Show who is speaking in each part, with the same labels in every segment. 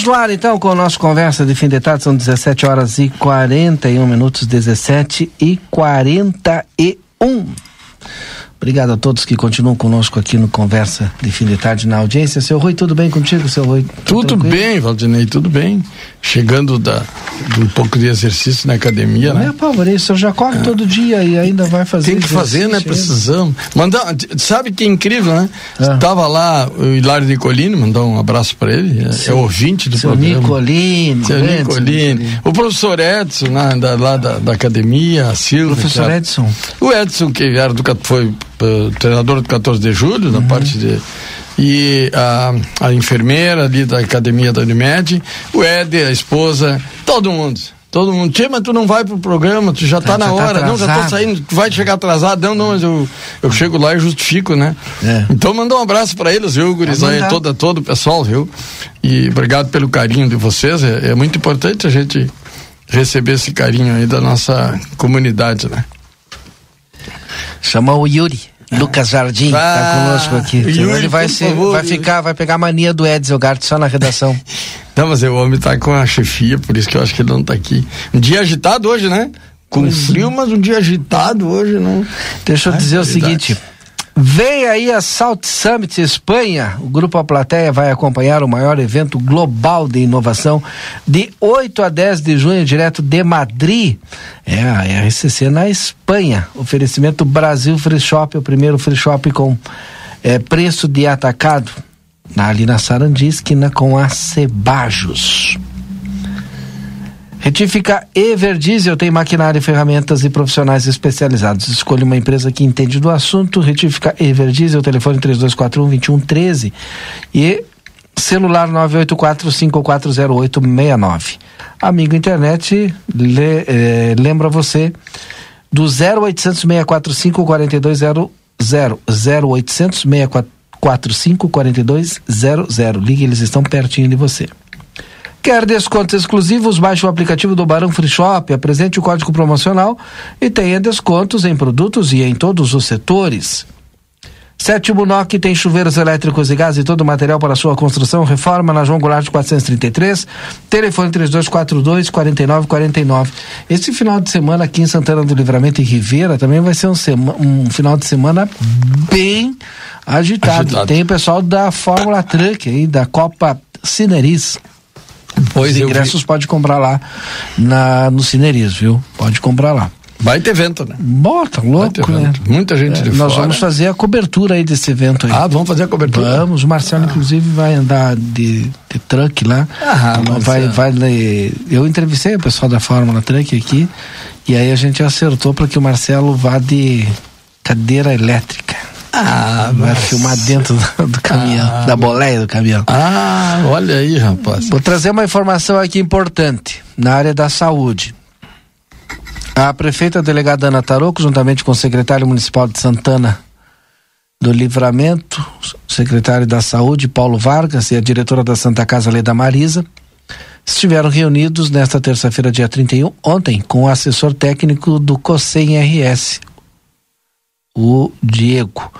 Speaker 1: No ar então com o nosso conversa de fim de tarde, são 17 horas e 41 minutos, 17 e 41. Obrigado a todos que continuam conosco aqui no Conversa de Fim de Tarde na audiência. Seu Rui, tudo bem contigo, seu Rui?
Speaker 2: Tudo tranquilo? bem, Valdinei, tudo bem. Chegando da, um pouco de exercício na academia,
Speaker 1: Não
Speaker 2: né?
Speaker 1: é senhor já corre é. todo dia e ainda vai fazer
Speaker 2: Tem que fazer, né? Precisamos. Mandar, sabe que incrível, né? É. Estava lá o Hilário Nicolini, mandar um abraço para ele, é, é ouvinte do
Speaker 1: seu
Speaker 2: programa.
Speaker 1: Nicolini.
Speaker 2: Seu Nicolini. Nicolini. O professor Edson, né, da, lá da, da academia, a Silvia.
Speaker 1: Professor Edson.
Speaker 2: O Edson, que era do, foi treinador do 14 de julho, uhum. na parte de. E a, a enfermeira ali da academia da Unimed, o Éder, a esposa, todo mundo. Todo mundo, tia, mas tu não vai pro programa, tu já tá, na já tá hora, tá não, já tô saindo, tu vai chegar atrasado, não, não, mas eu, eu chego lá e justifico, né? É. Então manda um abraço para eles, viu, gurizão, aí, toda, todo o pessoal, viu? E obrigado pelo carinho de vocês, é, é muito importante a gente receber esse carinho aí da nossa comunidade, né?
Speaker 1: Chama o Yuri. Lucas Jardim está ah, conosco aqui. Yuri, ele vai, ser, favor, vai ficar, vai pegar a mania do Edson Gart só na redação.
Speaker 2: não, mas o homem está com a chefia, por isso que eu acho que ele não está aqui. Um dia agitado hoje, né? Com frio, mas um dia agitado hoje, não.
Speaker 1: Deixa eu Ai, dizer verdade. o seguinte. Vem aí a Salt Summit Espanha. O Grupo A Plateia vai acompanhar o maior evento global de inovação de 8 a 10 de junho, direto de Madrid. É a RCC na Espanha. Oferecimento Brasil Free Shop, o primeiro free shop com é, preço de atacado. Ali na Sarandi, esquina com a Cebajos. Retífica Everdiesel tem maquinária, ferramentas e profissionais especializados. Escolha uma empresa que entende do assunto. Retífica Everdiesel, telefone 3241 2113 e celular 984540869. Amigo internet, le, eh, lembra você do 0800 645 4200 0800 645 4200. Ligue, eles estão pertinho de você. Quer descontos exclusivos? Baixe o aplicativo do Barão Free Shop, apresente o código promocional e tenha descontos em produtos e em todos os setores. Sétimo NOC tem chuveiros elétricos e gás e todo o material para sua construção. Reforma na João Goulart 433. Telefone 3242 4949. Esse final de semana aqui em Santana do Livramento e Ribeira também vai ser um, um final de semana bem agitado. agitado. Tem o pessoal da Fórmula Truck aí, da Copa Cineris. Pois Os ingressos pode comprar lá na, no Cineris, viu? Pode comprar lá.
Speaker 2: Vai ter evento, né?
Speaker 1: Bota, louco, né?
Speaker 2: Muita gente é, de
Speaker 1: Nós fora. vamos fazer a cobertura aí desse evento aí.
Speaker 2: Ah, vamos fazer a cobertura?
Speaker 1: Vamos, o Marcelo ah. inclusive vai andar de, de truck lá. Ah, então, vai, vai, eu entrevistei o pessoal da Fórmula Truck aqui e aí a gente acertou para que o Marcelo vá de cadeira elétrica. Ah, vai filmar dentro do, do caminhão, ah, da boleia do caminhão.
Speaker 2: Ah, olha aí, rapaz.
Speaker 1: Vou trazer uma informação aqui importante na área da saúde. A prefeita delegada Ana Taroco, juntamente com o secretário municipal de Santana do Livramento, secretário da Saúde, Paulo Vargas, e a diretora da Santa Casa Leda Marisa, estiveram reunidos nesta terça-feira, dia 31, ontem, com o assessor técnico do COSEM RS, o Diego.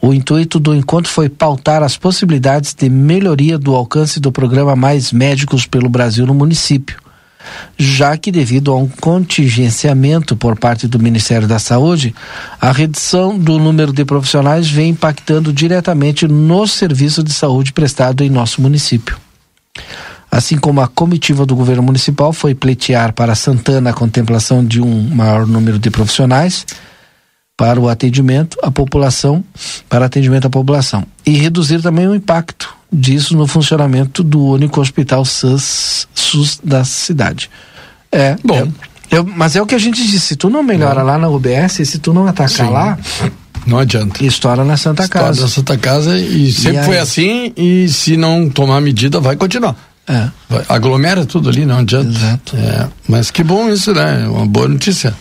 Speaker 1: O intuito do encontro foi pautar as possibilidades de melhoria do alcance do programa Mais Médicos pelo Brasil no município já que, devido a um contingenciamento por parte do Ministério da Saúde, a redução do número de profissionais vem impactando diretamente no serviço de saúde prestado em nosso município. Assim como a comitiva do governo municipal foi pleitear para Santana a contemplação de um maior número de profissionais para o atendimento à população, para atendimento à população e reduzir também o impacto disso no funcionamento do único hospital SUS, SUS da cidade. É, bom. É, eu, mas é o que a gente disse, se tu não melhora lá na UBS, se tu não atacar Sim. lá,
Speaker 2: não adianta.
Speaker 1: Estoura na Santa Estoura Casa.
Speaker 2: na Santa Casa e sempre e foi assim e se não tomar medida vai continuar. É. Vai, aglomera tudo ali, não adianta. Exato. É, mas que bom isso, né? Uma boa notícia.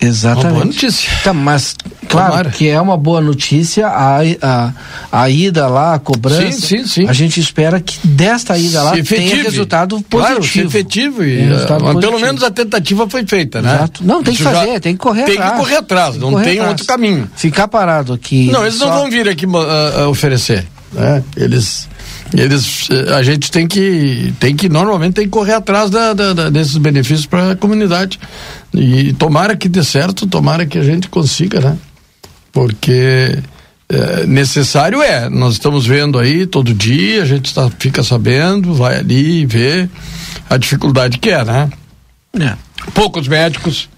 Speaker 1: Exatamente. Uma boa
Speaker 2: notícia.
Speaker 1: Tá, mas, claro Tomara. que é uma boa notícia a, a, a ida lá, a cobrança. Sim, sim, sim. A gente espera que desta ida lá tenha resultado positivo. Claro, se
Speaker 2: efetivo. E, resultado uh, pelo menos a tentativa foi feita, né? Exato.
Speaker 1: Não, tem Isso que fazer, tem que correr
Speaker 2: tem
Speaker 1: atrás.
Speaker 2: Tem que correr atrás, não correr tem atrás. outro caminho.
Speaker 1: Ficar parado aqui.
Speaker 2: Não, eles só... não vão vir aqui uh, uh, oferecer. Né? Eles eles eh, a gente tem que tem que normalmente tem que correr atrás da, da, da desses benefícios para a comunidade. E tomara que dê certo tomara que a gente consiga né? Porque é, necessário é. Nós estamos vendo aí todo dia a gente tá, fica sabendo vai ali vê a dificuldade que é né? É. poucos médicos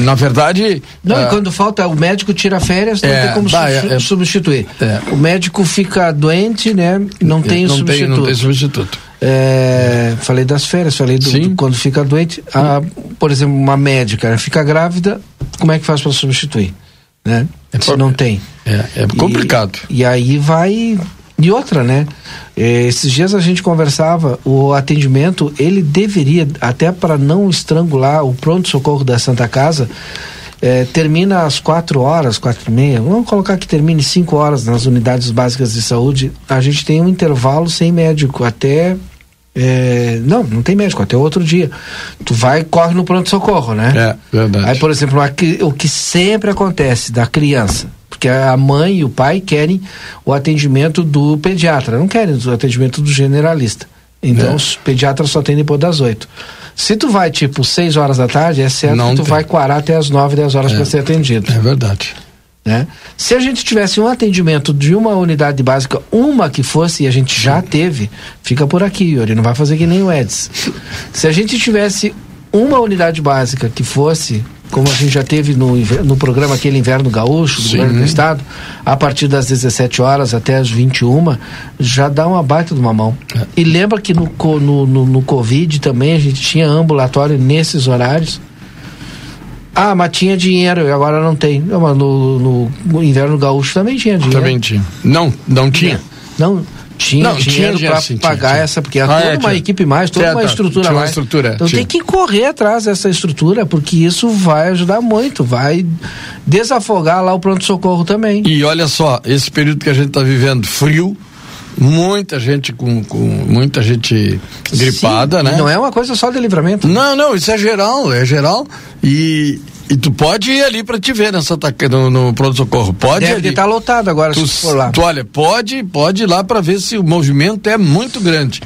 Speaker 2: na verdade.
Speaker 1: Não, e ah, quando falta, o médico tira férias, não é, tem como bah, é, substituir. É. O médico fica doente, né? Não tem não substituto. Tem, não tem substituto. É, falei das férias, falei do, do quando fica doente. A, por exemplo, uma médica fica grávida, como é que faz para substituir? Né? É Se não tem.
Speaker 2: É, é complicado.
Speaker 1: E, e aí vai e outra, né? É, esses dias a gente conversava, o atendimento, ele deveria, até para não estrangular o pronto-socorro da Santa Casa, é, termina às quatro horas, quatro e meia. Vamos colocar que termine cinco horas nas unidades básicas de saúde. A gente tem um intervalo sem médico até. É, não, não tem médico, até outro dia. Tu vai corre no pronto-socorro, né?
Speaker 2: É, verdade.
Speaker 1: Aí, por exemplo, o que sempre acontece da criança porque a mãe e o pai querem o atendimento do pediatra, não querem o atendimento do generalista. Então, é. os pediatras só tem depois das oito. Se tu vai, tipo, seis horas da tarde, é certo não que tu tem. vai quarar até as nove, dez horas é. para ser atendido.
Speaker 2: É verdade.
Speaker 1: Né? Se a gente tivesse um atendimento de uma unidade básica, uma que fosse, e a gente já teve, fica por aqui, Yuri, não vai fazer que nem o Eds. Se a gente tivesse uma unidade básica que fosse como a gente já teve no, no programa aquele Inverno Gaúcho, do Sim. governo do Estado, a partir das 17 horas até as 21, já dá uma baita de uma mão. É. E lembra que no, no, no, no Covid também a gente tinha ambulatório nesses horários. Ah, mas tinha dinheiro e agora não tem. Não, mas no, no, Inverno Gaúcho também tinha dinheiro.
Speaker 2: Também tinha. Não, não tinha.
Speaker 1: Não, tinha não, dinheiro para pagar tinha, essa, porque é ah, toda é, uma equipe mais, toda uma estrutura mais.
Speaker 2: Estrutura,
Speaker 1: então tem que correr atrás dessa estrutura, porque isso vai ajudar muito, vai desafogar lá o pronto-socorro também.
Speaker 2: E olha só, esse período que a gente está vivendo, frio, muita gente com, com muita gente gripada, Sim, né?
Speaker 1: Não é uma coisa só de livramento.
Speaker 2: Não, não, isso é geral, é geral. E, e tu pode ir ali para te ver nessa no, no pronto-socorro. Pode
Speaker 1: Deve estar tá lotado agora,
Speaker 2: tu,
Speaker 1: se for lá.
Speaker 2: Tu, olha, pode, pode ir lá para ver se o movimento é muito grande.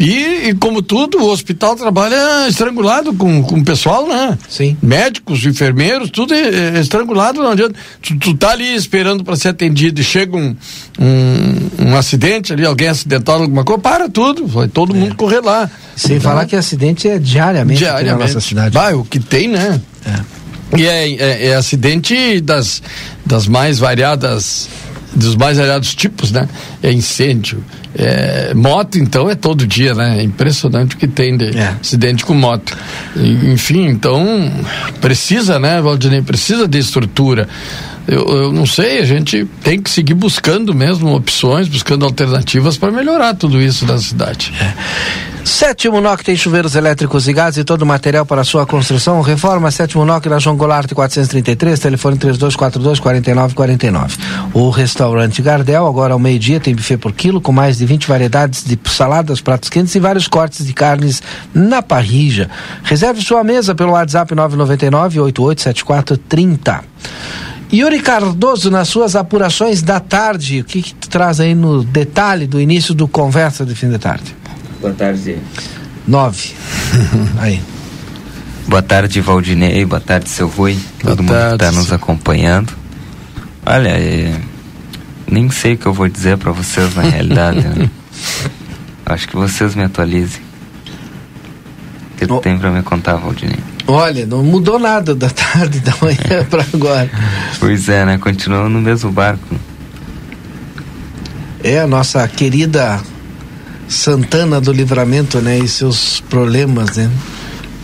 Speaker 2: E, e, como tudo, o hospital trabalha estrangulado com, com o pessoal, né?
Speaker 1: Sim.
Speaker 2: Médicos, enfermeiros, tudo é, é estrangulado, não adianta. Tu, tu tá ali esperando para ser atendido e chega um, um, um, acidente ali, alguém acidentado, alguma coisa, para tudo, vai todo é. mundo correr lá.
Speaker 1: Sem então, falar que acidente é diariamente, diariamente. na nossa cidade.
Speaker 2: Vai, o que tem, né? É. E é, é, é, acidente das, das mais variadas, dos mais variados tipos, né? É incêndio, É, moto, então, é todo dia, né? É impressionante o que tem de
Speaker 1: É.
Speaker 2: acidente com moto. E, Enfim, então, precisa, né, Valdinei? Precisa de estrutura. Eu, eu não sei, a gente tem que seguir buscando mesmo opções, buscando alternativas para melhorar tudo isso da cidade.
Speaker 1: Sétimo NOC tem chuveiros elétricos e gás e todo o material para sua construção. Reforma Sétimo NOC na João Goulart 433, telefone 3242 4949. O restaurante Gardel, agora ao meio-dia, tem buffet por quilo com mais de 20 variedades de saladas, pratos quentes e vários cortes de carnes na parrija. Reserve sua mesa pelo WhatsApp 999 887430. Yuri Cardoso, nas suas apurações da tarde, o que, que traz aí no detalhe do início do Conversa de Fim de Tarde?
Speaker 3: Boa tarde.
Speaker 1: Nove. Aí.
Speaker 3: Boa tarde, Valdinei. Boa tarde, seu Rui.
Speaker 2: Boa
Speaker 3: Todo mundo que
Speaker 2: tarde,
Speaker 3: está nos acompanhando. Olha, é, nem sei o que eu vou dizer para vocês na realidade. né? Acho que vocês me atualizem. O que
Speaker 1: Oh.
Speaker 3: tem para me contar, Valdinei?
Speaker 1: Olha, não mudou nada da tarde, da manhã para agora.
Speaker 3: Pois é, né? Continuamos no mesmo barco.
Speaker 1: É a nossa querida Santana do Livramento, né? E seus problemas, né?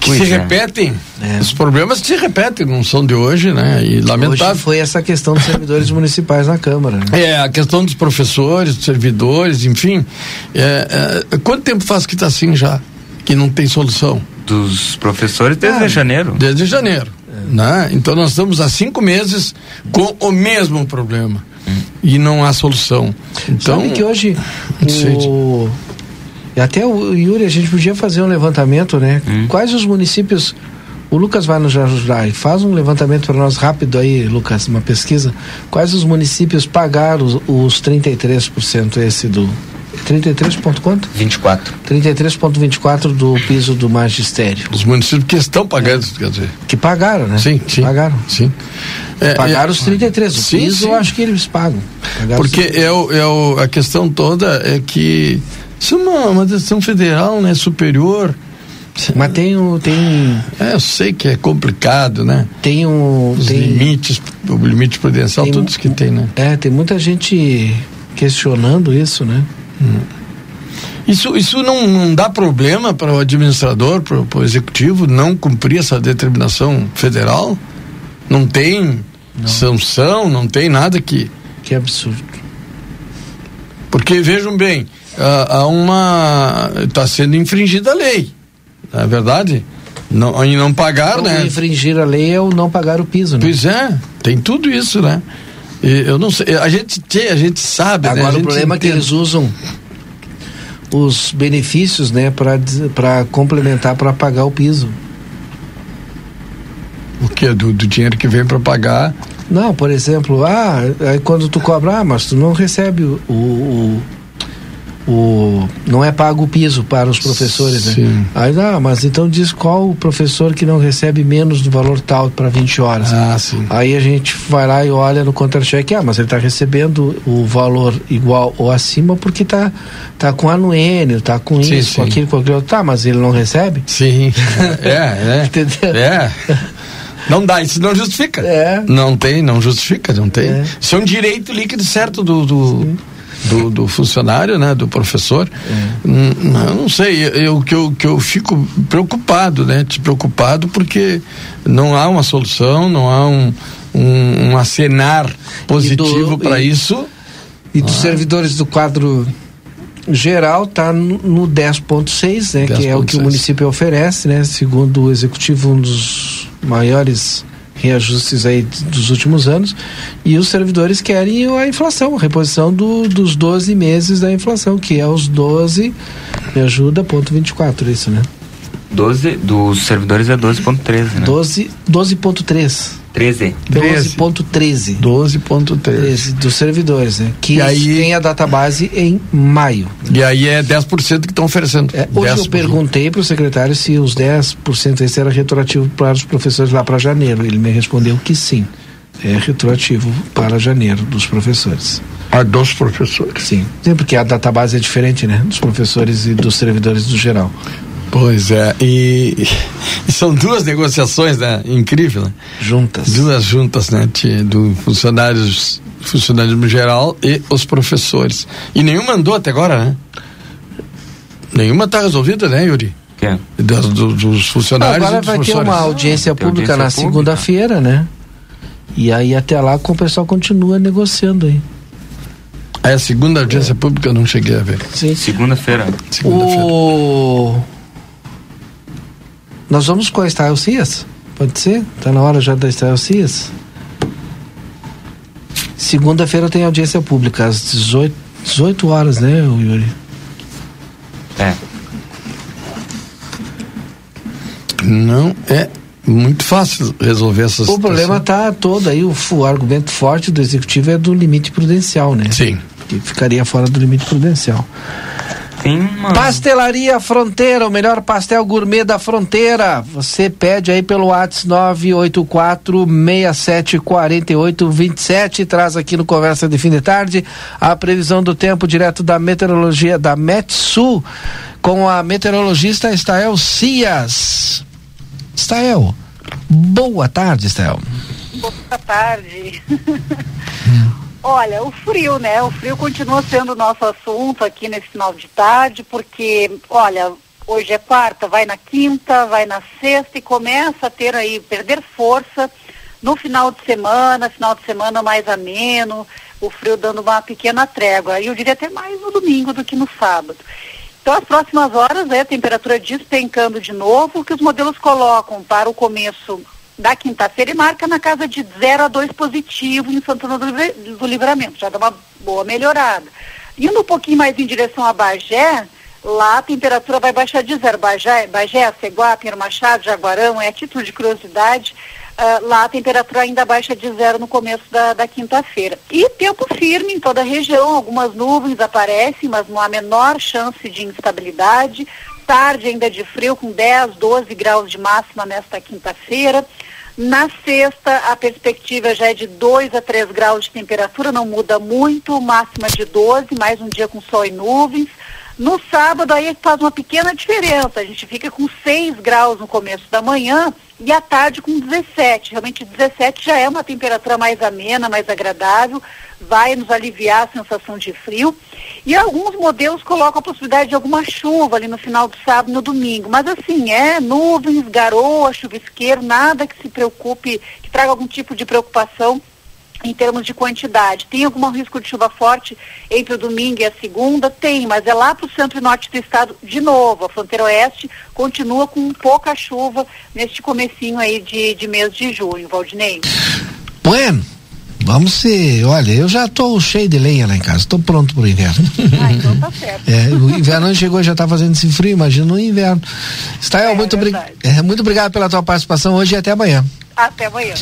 Speaker 2: Que
Speaker 3: Pois
Speaker 2: se
Speaker 3: é.
Speaker 2: repetem.
Speaker 1: É.
Speaker 2: Os problemas se repetem, não são de hoje, né? E lamentável.
Speaker 1: Hoje foi essa questão dos servidores municipais na Câmara. Né?
Speaker 2: É, a questão dos professores, dos servidores, enfim. É, é, quanto tempo faz que está assim já? Que não tem solução?
Speaker 3: Dos professores desde
Speaker 1: Ah,
Speaker 3: janeiro.
Speaker 2: Desde janeiro. Né? Então nós estamos há cinco meses com o mesmo problema. E não há solução. Então,
Speaker 1: Sabe que hoje o... Até o Yuri, a gente podia fazer um levantamento, né?
Speaker 3: Hum.
Speaker 1: Quais os municípios... O Lucas vai nos ajudar e faz um levantamento para nós rápido aí, Lucas, uma pesquisa. Quais os municípios pagaram os, os 33% esse do... 33 ponto quanto?
Speaker 3: 24.
Speaker 1: 33,24 do piso do magistério.
Speaker 2: os municípios que estão pagando, quer dizer.
Speaker 1: Que pagaram, né?
Speaker 2: Sim, sim.
Speaker 1: Pagaram.
Speaker 2: Sim. É,
Speaker 1: Pagaram
Speaker 2: é-
Speaker 1: os 33. O
Speaker 2: Sim,
Speaker 1: piso
Speaker 2: sim.
Speaker 1: eu acho que eles pagam. Pagaram
Speaker 2: Porque é o, é o, a questão toda é que isso é uma, uma decisão federal, né? Superior.
Speaker 1: Mas tem o. Tem,
Speaker 2: É, eu sei que é complicado, né?
Speaker 1: tem o.
Speaker 2: Os
Speaker 1: Tem,
Speaker 2: limites, o limite prudencial,
Speaker 1: tem-
Speaker 2: todos que tem, né?
Speaker 1: É, tem muita gente questionando isso, né?
Speaker 2: Isso, isso não, não dá problema para o administrador, para o executivo não cumprir essa determinação federal? Não tem sanção, não tem nada que.
Speaker 1: Que absurdo.
Speaker 2: Porque vejam bem, há, há uma. Está sendo infringida a lei. Não é verdade? Não, em não pagar,
Speaker 1: O
Speaker 2: né?
Speaker 1: infringir a lei é o não pagar o piso, né?
Speaker 2: Pois é, tem tudo isso, né? E eu não sei, a gente, a gente sabe, né? A
Speaker 1: Agora o
Speaker 2: gente
Speaker 1: problema é que
Speaker 2: entende.
Speaker 1: eles usam os benefícios, né, para complementar para pagar o piso.
Speaker 2: O que? Do, do dinheiro que vem para pagar.
Speaker 1: Não, por exemplo, ah, aí quando tu cobra, ah, mas tu não recebe o, o, o, não é pago o piso para os professores, né?
Speaker 2: Sim.
Speaker 1: Aí, ah, mas então diz qual o professor que não recebe menos do valor tal para 20 horas.
Speaker 2: Ah, sim.
Speaker 1: Aí a gente vai lá e olha no contra-cheque, ah, mas ele está recebendo o valor igual ou acima porque tá, tá com anuênio, tá com
Speaker 2: Sim,
Speaker 1: isso, com
Speaker 2: sim.
Speaker 1: aquilo, com aquilo. Tá, mas ele não recebe?
Speaker 2: Sim. É, é.
Speaker 1: Entendeu?
Speaker 2: É. Não dá, isso não justifica.
Speaker 1: É.
Speaker 2: Não tem, não justifica, não tem.
Speaker 1: É.
Speaker 2: Isso é um direito líquido certo do, do, do, do funcionário, né? Do professor.
Speaker 1: É.
Speaker 2: Hum, eu não sei, eu, que, eu, que eu fico preocupado, né? Te preocupado porque não há uma solução, não há um, um, um acenar positivo para isso.
Speaker 1: E dos servidores do quadro geral está no, no 10.6, né, que é o que o
Speaker 2: 10.6.
Speaker 1: município oferece, né, segundo o executivo, um dos maiores reajustes aí dos últimos anos. E os servidores querem a inflação, a reposição do, dos 12 meses da inflação, que é os 12, me ajuda, ponto 24, isso, né?
Speaker 3: 12, dos servidores é 12.13, né?
Speaker 1: 12, 12.3.
Speaker 3: 13.
Speaker 1: 12.13.
Speaker 2: 12.3.
Speaker 1: 13 dos servidores, né? Que
Speaker 2: E aí-
Speaker 1: tem a database em maio.
Speaker 2: E aí é 10% que estão oferecendo.
Speaker 1: É, hoje
Speaker 2: 10%.
Speaker 1: eu perguntei para o secretário se os 10% esse era retroativo para os professores lá para janeiro. Ele me respondeu que sim. É retroativo para janeiro dos professores.
Speaker 2: A dos professores.
Speaker 1: Sim. Sim, porque a database é diferente, né? Dos professores e dos servidores do geral.
Speaker 2: Pois é, e, e são duas negociações, né? Incrível, né?
Speaker 1: Juntas.
Speaker 2: Duas juntas, né? de- do funcionários funcionalismo geral e os professores. E nenhum mandou até agora, né? Nenhuma está resolvida, né, Yuri?
Speaker 3: Que?
Speaker 2: Das, do, dos funcionários.
Speaker 1: Agora vai ter uma audiência pública na segunda-feira, né? E aí até lá o pessoal continua negociando aí.
Speaker 2: É a segunda audiência é. pública eu não cheguei a ver.
Speaker 3: Sim. Segunda-feira.
Speaker 1: Segunda-feira. O... Nós vamos com a Style Cias? Pode ser? Tá na hora já da Style Cias? Segunda-feira tem audiência pública, às 18, 18 horas, né, Yuri?
Speaker 3: É.
Speaker 2: Não é muito fácil resolver essas
Speaker 1: O situação. problema está todo aí, o, o, argumento forte do executivo é do limite prudencial, né?
Speaker 2: Sim.
Speaker 1: Que ficaria fora do limite prudencial.
Speaker 3: Sim, mano.
Speaker 1: Pastelaria Fronteira, o melhor pastel gourmet da fronteira. Você pede aí pelo WhatsApp 984 674827 traz aqui no Conversa de Fim de Tarde a previsão do tempo direto da meteorologia da Metsu com a meteorologista Estael Cias. Estael, boa tarde, Estael.
Speaker 4: Boa tarde. Olha, o frio, né? O frio continua sendo o nosso assunto aqui nesse final de tarde, porque, olha, hoje é quarta, vai na quinta, vai na sexta e começa a ter aí, perder força no final de semana, final de semana mais ameno, o frio dando uma pequena trégua. E eu diria até mais no domingo do que no sábado. Então, as próximas horas, né, a temperatura despencando de novo, que os modelos colocam para o começo da quinta-feira e marca na casa de 0 a 2 positivo em Santana do Livramento, já dá uma boa melhorada. Indo um pouquinho mais em direção a Bagé, lá a temperatura vai baixar de zero. Bagé, Bagé Ceguá, Pinheiro Machado, Jaguarão, é título de curiosidade, uh, lá a temperatura ainda baixa de zero no começo da, da quinta-feira. E tempo firme em toda a região, algumas nuvens aparecem, mas não há menor chance de instabilidade. Tarde ainda de frio, com 10, 12 graus de máxima nesta quinta-feira. Na sexta, a perspectiva já é de 2 a 3 graus de temperatura, não muda muito, máxima de 12, mais um dia com sol e nuvens. No sábado, aí faz uma pequena diferença, a gente fica com 6 graus no começo da manhã e à tarde com 17. Realmente 17 já é uma temperatura mais amena, mais agradável, vai nos aliviar a sensação de frio. E alguns modelos colocam a possibilidade de alguma chuva ali no final do sábado no domingo. Mas assim, é nuvens, garoa, chuvisqueiro, nada que se preocupe, que traga algum tipo de preocupação em termos de quantidade. Tem algum risco de chuva forte entre o domingo e a segunda? Tem, mas é lá para o centro e norte do estado de novo. A fronteira oeste continua com pouca chuva neste comecinho aí de, de mês de junho, Valdinei.
Speaker 1: Bueno, Vamos ser, olha, eu já estou cheio de lenha lá em casa, estou pronto para o inverno.
Speaker 4: Ah, então tá certo. É,
Speaker 1: o inverno chegou já está fazendo esse frio, imagina no inverno. Estael, é, muito, é, é, muito obrigado pela tua participação hoje e até amanhã.
Speaker 4: Até amanhã.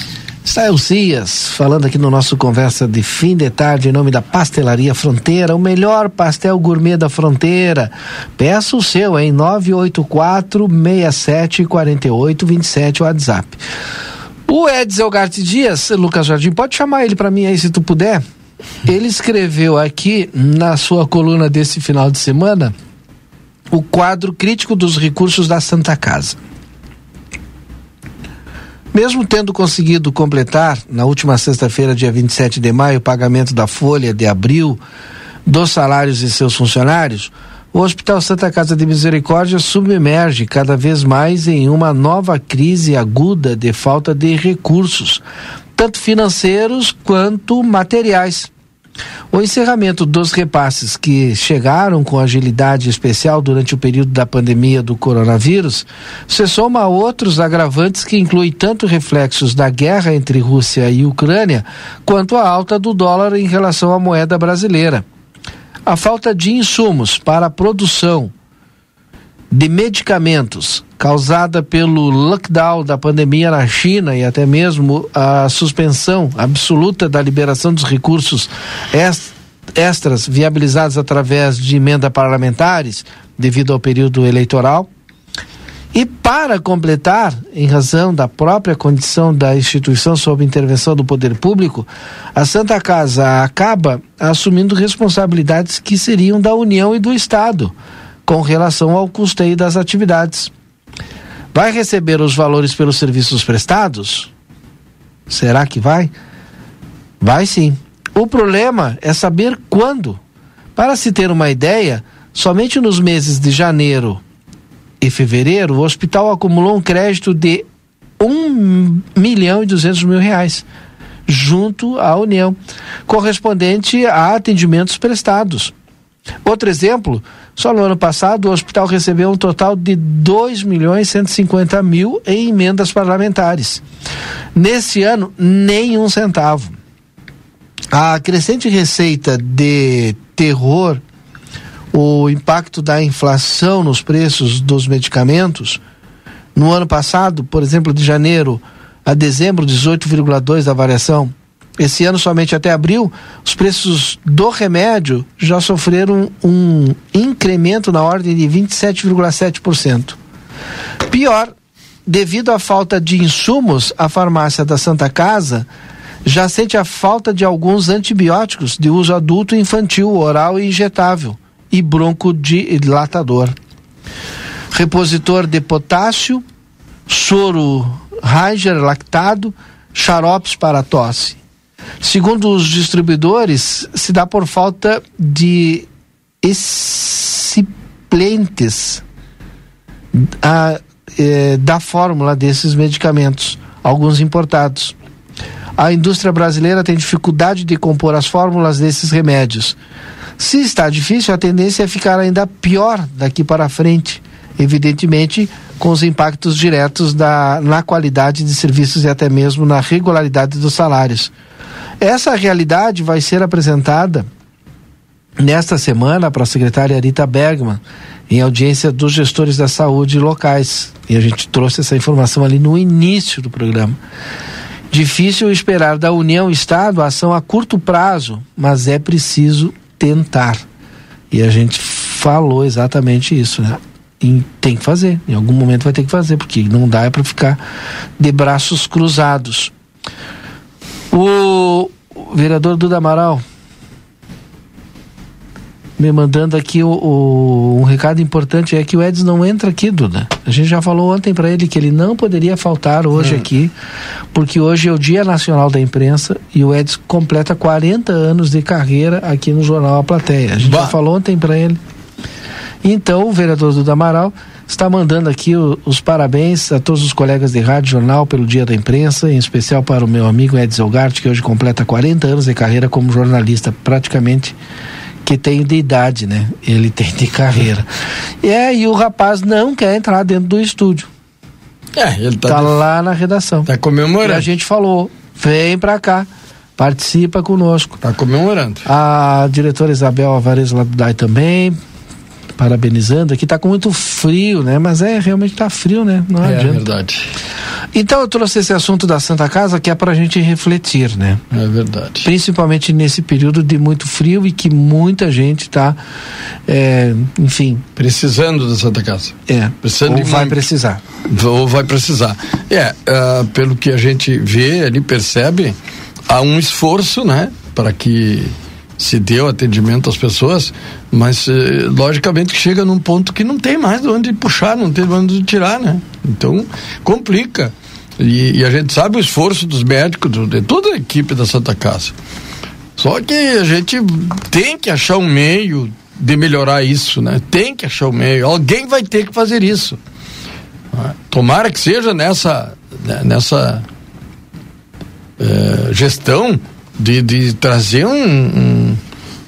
Speaker 1: Estael Cias, falando aqui no nosso conversa de fim de tarde em nome da Pastelaria Fronteira, o melhor pastel gourmet da fronteira. Peça o seu em 984 67 48 27 WhatsApp. O Edsel Garte Dias, Lucas Jardim, pode chamar ele para mim aí se tu puder. Ele escreveu aqui na sua coluna desse final de semana o quadro crítico dos recursos da Santa Casa. Mesmo tendo conseguido completar, na última sexta-feira, dia 27 de maio, o pagamento da folha de abril dos salários de seus funcionários, o Hospital Santa Casa de Misericórdia submerge cada vez mais em uma nova crise aguda de falta de recursos, tanto financeiros quanto materiais. O encerramento dos repasses que chegaram com agilidade especial durante o período da pandemia do coronavírus se soma a outros agravantes que incluem tanto reflexos da guerra entre Rússia e Ucrânia quanto a alta do dólar em relação à moeda brasileira. A falta de insumos para a produção de medicamentos causada pelo lockdown da pandemia na China e até mesmo a suspensão absoluta da liberação dos recursos extras viabilizados através de emenda parlamentares devido ao período eleitoral e para completar, em razão da própria condição da instituição sob intervenção do poder público, a Santa Casa acaba assumindo responsabilidades que seriam da União e do Estado com relação ao custeio das atividades. Vai receber os valores pelos serviços prestados? Será que vai? Vai sim. O problema é saber quando. Para se ter uma ideia, somente nos meses de janeiro e fevereiro, o hospital acumulou um crédito de 1 milhão e 200 mil reais junto à União, correspondente a atendimentos prestados. Outro exemplo, só no ano passado o hospital recebeu um total de 2 milhões e 150 mil em emendas parlamentares. Nesse ano, nem um centavo. A crescente receita de terror, o impacto da inflação nos preços dos medicamentos, no ano passado, por exemplo, de janeiro a dezembro, 18,2 da variação. Esse ano, somente até abril, os preços do remédio já sofreram um incremento na ordem de 27,7%. Pior, devido à falta de insumos, a farmácia da Santa Casa já sente a falta de alguns antibióticos de uso adulto e infantil, oral e injetável, e broncodilatador. Repositor de potássio, soro Ranger lactado, xaropes para tosse. Segundo os distribuidores, se dá por falta de excipientes a, eh, da fórmula desses medicamentos, alguns importados. A indústria brasileira tem dificuldade de compor as fórmulas desses remédios. Se está difícil, a tendência é ficar ainda pior daqui para frente. Evidentemente, com os impactos diretos da, na qualidade de serviços e até mesmo na regularidade dos salários. Essa realidade vai ser apresentada nesta semana para a secretária Rita Bergman, em audiência dos gestores da saúde locais. E a gente trouxe essa informação ali no início do programa. Difícil esperar da União Estado ação a curto prazo, mas é preciso tentar. E a gente falou exatamente isso, né? E tem que fazer, em algum momento vai ter que fazer, porque não dá é para ficar de braços cruzados. O vereador Duda Amaral me mandando aqui o, o, um recado importante é que o Edson não entra aqui, Duda. A gente já falou ontem para ele que ele não poderia faltar hoje hum. aqui, porque hoje é o Dia Nacional da Imprensa e o Edson completa 40 anos de carreira aqui no jornal A Plateia. A gente bah. já falou ontem para ele. Então, o vereador Duda Amaral está mandando aqui o, os parabéns a todos os colegas de rádio jornal pelo Dia da Imprensa, em especial para o meu amigo Edson Elgart, que hoje completa 40 anos de carreira como jornalista, praticamente que tem de idade, né? Ele tem de carreira. E aí o rapaz não quer entrar dentro do estúdio.
Speaker 2: É, ele tá,
Speaker 1: tá de... lá na redação.
Speaker 2: Tá comemorando. E
Speaker 1: a gente falou, vem pra cá, participa conosco.
Speaker 2: Tá comemorando.
Speaker 1: A diretora Isabel Alvarez lá do DAI também, parabenizando. Aqui está com muito frio, né? Mas é, realmente está frio, né?
Speaker 2: Não é adianta. verdade.
Speaker 1: Então eu trouxe esse assunto da Santa Casa que é para a gente refletir, né?
Speaker 2: É verdade.
Speaker 1: Principalmente nesse período de muito frio e que muita gente está, é, enfim.
Speaker 2: Precisando da Santa Casa.
Speaker 1: É.
Speaker 2: Precisando
Speaker 1: ou vai muito. precisar.
Speaker 2: Ou vai precisar. É, uh, pelo que a gente vê ali, percebe, há um esforço, né? Para que se deu atendimento às pessoas, mas eh, logicamente chega num ponto que não tem mais de onde puxar, não tem de onde tirar, né? Então complica. E, e a gente sabe o esforço dos médicos, de toda a equipe da Santa Casa. Só que a gente tem que achar um meio de melhorar isso, né? Tem que achar um meio. Alguém vai ter que fazer isso. Tomara que seja nessa, né, nessa eh, gestão de, de trazer um, um,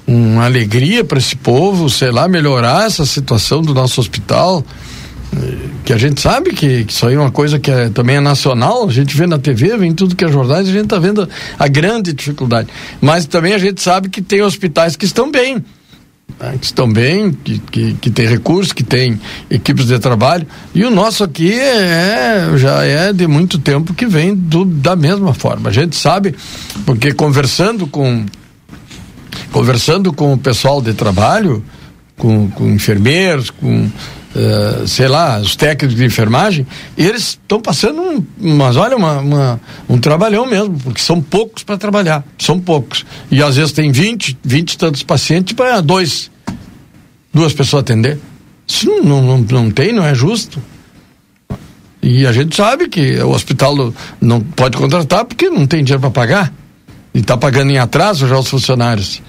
Speaker 2: uma alegria para esse povo, sei lá, melhorar essa situação do nosso hospital eh, que a gente sabe que, que isso aí é uma coisa que é, também é nacional, a gente vê na TV, vem tudo que é jornais, a gente está vendo a grande dificuldade. Mas também a gente sabe que tem hospitais que estão bem, né, que estão bem, que, que, que tem recursos, que tem equipes de trabalho. E o nosso aqui é, já é de muito tempo que vem do, da mesma forma. A gente sabe, porque conversando com conversando com o pessoal de trabalho, com, com enfermeiros, com Uh, sei lá, os técnicos de enfermagem, eles estão passando um, mas olha, uma, uma, um trabalhão mesmo, porque são poucos para trabalhar, são poucos. E às vezes tem 20, 20 e tantos pacientes para dois, duas pessoas atender. Isso não, não, não tem, não é justo. E a gente sabe que o hospital não pode contratar porque não tem dinheiro para pagar. e está pagando em atraso já os funcionários.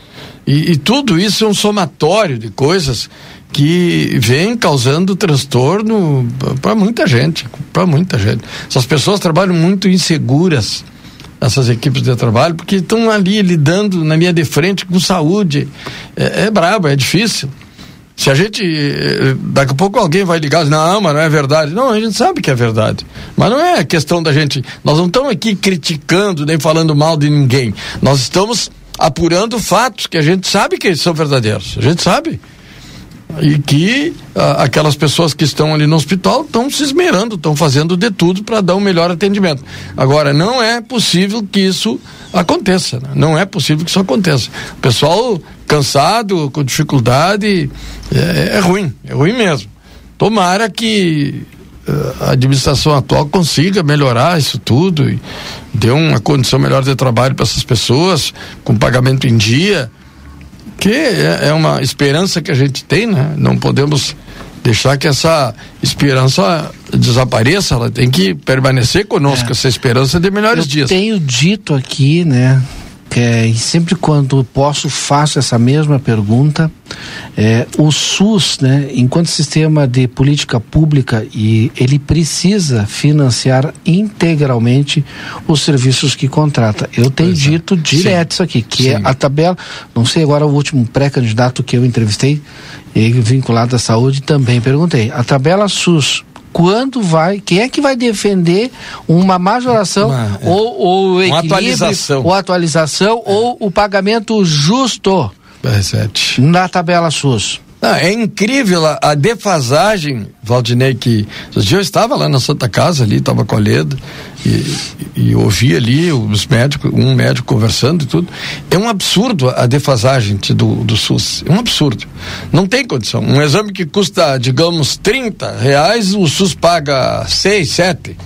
Speaker 2: E, e tudo isso é um somatório de coisas que vem causando transtorno para muita gente, para muita gente. Essas pessoas trabalham muito inseguras, essas equipes de trabalho, porque estão ali lidando na linha de frente com saúde. É, é brabo, é difícil. Se a gente. Eh, daqui a pouco alguém vai ligar, não, mas não é verdade. Não, a gente sabe que é verdade. Mas não é questão da gente. Nós não estamos aqui criticando nem falando mal de ninguém. Nós estamos apurando fatos que a gente sabe que são verdadeiros. A gente sabe e que ah, aquelas pessoas que estão ali no hospital estão se esmerando, estão fazendo de tudo para dar um melhor atendimento. Agora, não é possível que isso aconteça, né? não é possível que isso aconteça. O pessoal cansado, com dificuldade, é, é ruim, é ruim mesmo. Tomara que a administração atual consiga melhorar isso tudo e dê uma condição melhor de trabalho para essas pessoas, com pagamento em dia que é, é uma esperança que a gente tem, né? Não podemos deixar que essa esperança desapareça, ela tem que permanecer conosco, é. essa esperança de melhores
Speaker 1: Eu
Speaker 2: dias.
Speaker 1: Tenho dito aqui, né, é, e sempre quando posso faço essa mesma pergunta. É, o SUS, né, enquanto sistema de política pública, e ele precisa financiar integralmente os serviços que contrata. Eu tenho é. dito direto Sim. isso aqui, que é Sim. é a tabela. Não sei agora o último pré-candidato que eu entrevistei, vinculado à saúde, também perguntei. A tabela SUS quando vai, quem é que vai defender uma majoração uma, é. ou, ou equilíbrio, atualização. ou atualização é. ou o pagamento justo
Speaker 2: R7.
Speaker 1: na tabela SUS?
Speaker 2: Não, é incrível a, a, defasagem, Valdinei, que eu estava lá na Santa Casa ali, estava colhendo e, e ouvi ali os médicos, um médico conversando e tudo. É um absurdo a defasagem do, do SUS. É um absurdo. Não tem condição. Um exame que custa, digamos, 30 reais, o SUS paga 6, 7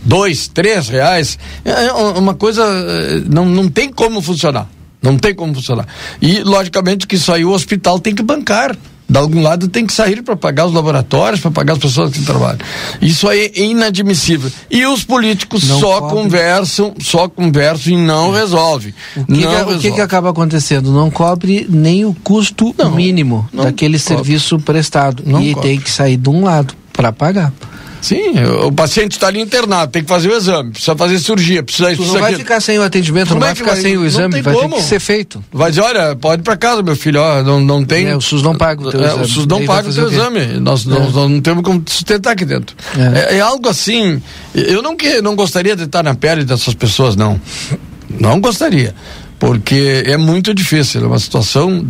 Speaker 2: dois, três reais, é, é uma coisa, eh, não, não tem como funcionar. Não tem como funcionar. E, logicamente, que isso aí o hospital tem que bancar de algum lado tem que sair para pagar os laboratórios, para pagar as pessoas que trabalham. Isso aí é inadmissível. E os políticos não só cobre. conversam, só conversam e não é. resolve.
Speaker 1: O, que,
Speaker 2: não
Speaker 1: que,
Speaker 2: resolve.
Speaker 1: o que, que, acaba acontecendo? Não cobre nem o custo não, mínimo daquele cobre. serviço prestado. Não e cobre. tem que sair de um lado para pagar.
Speaker 2: Sim, o paciente está ali internado, tem que fazer o exame, precisa fazer cirurgia, precisa
Speaker 1: isso. Não vai ficar sem o atendimento, Como não é vai ficar vai, sem o exame, vai como. ter que ser feito.
Speaker 2: Vai dizer, olha, pode ir para casa, meu filho, ó, não, não tem.
Speaker 1: É, o SUS não paga o teu
Speaker 2: é,
Speaker 1: exame.
Speaker 2: O SUS não paga o teu exame. Nós, é. nós, nós, não temos como sustentar aqui dentro. É. é, é algo assim. Eu não, que, não gostaria de estar na pele dessas pessoas, não. Não gostaria porque é muito difícil, é uma situação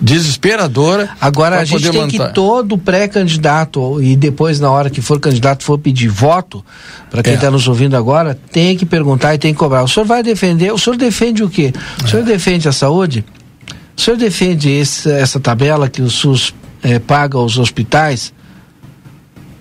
Speaker 2: desesperadora.
Speaker 1: Agora a gente tem manter. que todo pré-candidato e depois na hora que for candidato for pedir voto para quem está é. nos ouvindo agora tem que perguntar e tem que cobrar. O senhor vai defender? O senhor defende o quê? O senhor é. defende a saúde? O senhor defende esse, essa tabela que o SUS é, paga aos hospitais?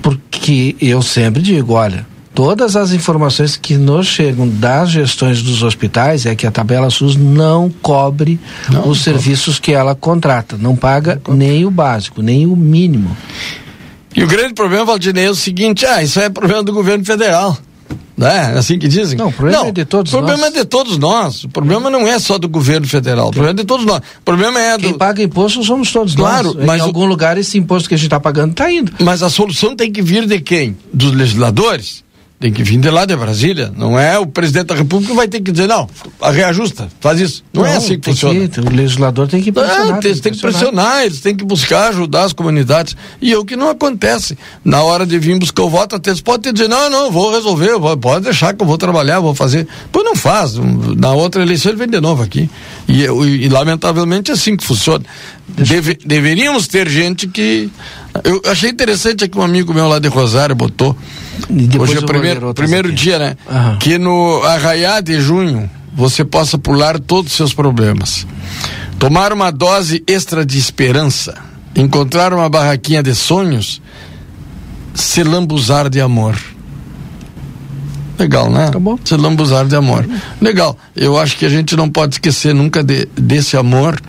Speaker 1: Porque eu sempre digo, olha, todas as informações que nos chegam das gestões dos hospitais é que a tabela SUS não cobre não, os não serviços cobre. que ela contrata, não paga não nem o básico, nem o mínimo.
Speaker 2: E o grande problema, Valdinei, é o seguinte: ah, isso é problema do governo federal. Né? Assim que dizem.
Speaker 1: Não, o problema não, é de todos
Speaker 2: nós. O problema
Speaker 1: nós.
Speaker 2: é de todos nós. O problema não é só do governo federal. O problema é de todos nós. O problema é do.
Speaker 1: Quem paga imposto somos todos claro, nós. Mas em o... algum lugar esse imposto que a gente está pagando está indo.
Speaker 2: Mas a solução tem que vir de quem? Dos legisladores? Tem que vir de lá de Brasília. Não é o presidente da República que vai ter que dizer, não, reajusta, faz isso. Não, é não é assim que funciona.
Speaker 1: Que, o legislador tem que pressionar. Não,
Speaker 2: tem, tem que pressionar, eles têm que buscar ajudar as comunidades. E é o que não acontece. Na hora de vir buscar o voto, até eles podem dizer, não, não, vou resolver, vou, pode deixar que eu vou trabalhar, vou fazer. Pois não faz. Na outra eleição ele vem de novo aqui. E, e, e lamentavelmente é assim que funciona. Deve, deveríamos ter gente que. Eu achei interessante aqui um amigo meu lá de Rosário botou. Hoje é o primeiro, primeiro dia, né? Uhum. Que no arraiar de junho você possa pular todos os seus problemas. Tomar uma dose extra de esperança. Encontrar uma barraquinha de sonhos. Se lambuzar de amor. Legal, né? Tá bom. Se lambuzar de amor. Legal. Eu acho que a gente não pode esquecer nunca de, desse amor,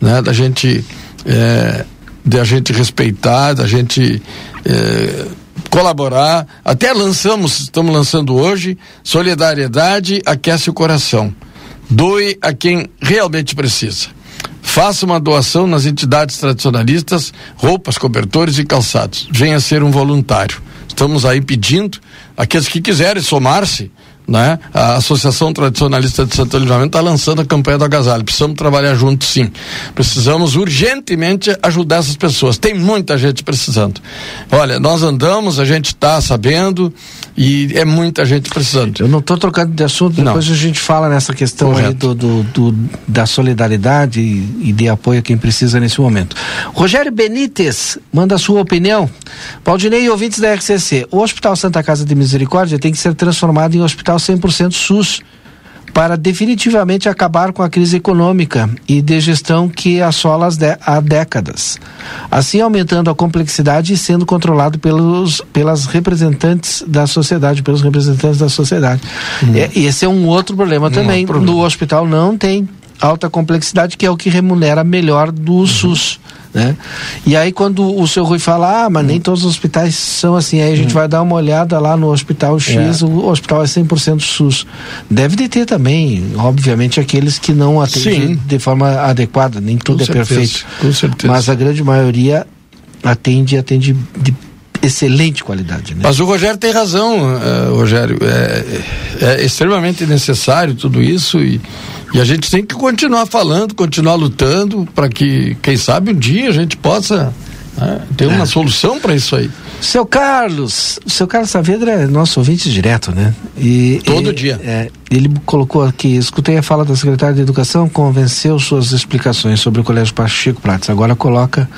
Speaker 2: né? Da gente. É, de a gente respeitar, da gente. É, colaborar. Até lançamos, estamos lançando hoje, Solidariedade Aquece o Coração. Doe a quem realmente precisa. Faça uma doação nas entidades tradicionalistas, roupas, cobertores e calçados. Venha ser um voluntário. Estamos aí pedindo aqueles que quiserem somar-se né? A Associação Tradicionalista de Santo Livramento está lançando a campanha do agasalho. Precisamos trabalhar juntos, sim. Precisamos urgentemente ajudar essas pessoas. Tem muita gente precisando. Olha, nós andamos, a gente está sabendo e é muita gente precisando.
Speaker 1: Eu não estou trocando de assunto, depois não. a gente fala nessa questão aí do, do, do, da solidariedade e, de apoio a quem precisa nesse momento. Rogério Benítez manda a sua opinião. Valdinei e ouvintes da RCC. O Hospital Santa Casa de Misericórdia tem que ser transformado em hospital 100% SUS para definitivamente acabar com a crise econômica e de gestão que assola há décadas. Assim, aumentando a complexidade e sendo controlado pelos, pelas representantes da sociedade, pelos representantes da sociedade. Hum. É, esse é um outro problema um também. Outro problema. No hospital não tem alta complexidade, que é o que remunera melhor do uhum. SUS. Né? E aí quando o seu Rui fala, ah, mas nem todos os hospitais são assim, aí a gente vai dar uma olhada lá no hospital X, é. o hospital é 100% SUS. Deve de ter também, obviamente, aqueles que não atendem Sim. de forma adequada, nem tudo com é certeza, perfeito.
Speaker 2: Com certeza.
Speaker 1: Mas a grande maioria atende atende de excelente qualidade. Né?
Speaker 2: Mas o Rogério tem razão, uh, Rogério. É, é, extremamente necessário tudo isso e, e a gente tem que continuar falando, continuar lutando para que, quem sabe, um dia a gente possa né, ter uma é. solução para isso aí.
Speaker 1: Seu Carlos, o seu Carlos Saavedra é nosso ouvinte direto, né?
Speaker 2: E, Todo dia.
Speaker 1: É, ele colocou aqui, escutei a fala da secretária de Educação, convenceu suas explicações sobre o Colégio Pacheco Prates. Agora coloca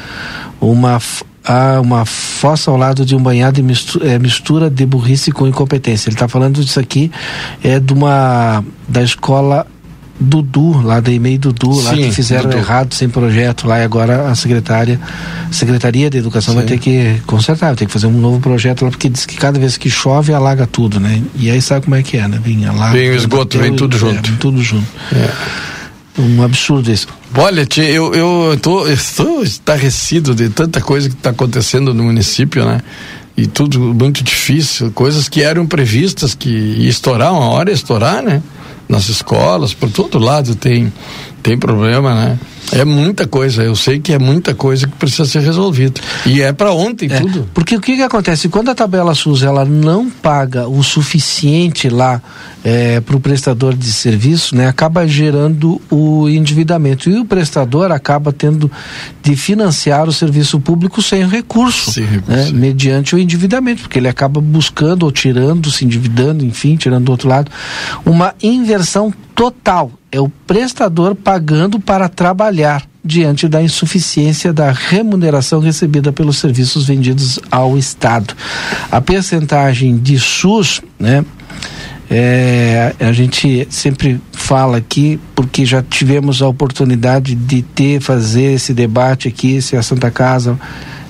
Speaker 1: uma há uma fossa ao lado de um banhado de mistura, é, mistura de burrice com incompetência. Ele está falando disso aqui, é de uma da escola Dudu, lá da EMEI Dudu, Sim, lá que fizeram Dudu. errado, sem projeto lá e agora a secretária, a Secretaria de Educação Sim. vai ter que consertar, vai ter que fazer um novo projeto lá, porque diz que cada vez que chove alaga tudo, né? E aí sabe como é que é, né? Vem, alaga,
Speaker 2: vem o esgoto, vem tudo junto.
Speaker 1: vem tudo junto. É. Um absurdo isso.
Speaker 2: Olha, tia, eu, eu tô, estou estarrecido de tanta coisa que está acontecendo no município, né? E tudo muito difícil, coisas que eram previstas que ia estourar, uma hora ia estourar, né? Nas escolas, por todo lado tem, tem problema, né? É muita coisa, eu sei que é muita coisa que precisa ser resolvida. E é para ontem é, tudo.
Speaker 1: Porque o que, que acontece? Quando a tabela SUS ela não paga o suficiente lá é, para o prestador de serviço, né, acaba gerando o endividamento. E o prestador acaba tendo de financiar o serviço público sem recurso, sem recurso. Né, mediante o endividamento, porque ele acaba buscando ou tirando, se endividando, enfim, tirando do outro lado, uma inversão total é o prestador pagando para trabalhar diante da insuficiência da remuneração recebida pelos serviços vendidos ao Estado. A percentagem de SUS, né? É, a gente sempre fala aqui, porque já tivemos a oportunidade de ter, fazer esse debate aqui, se a Santa Casa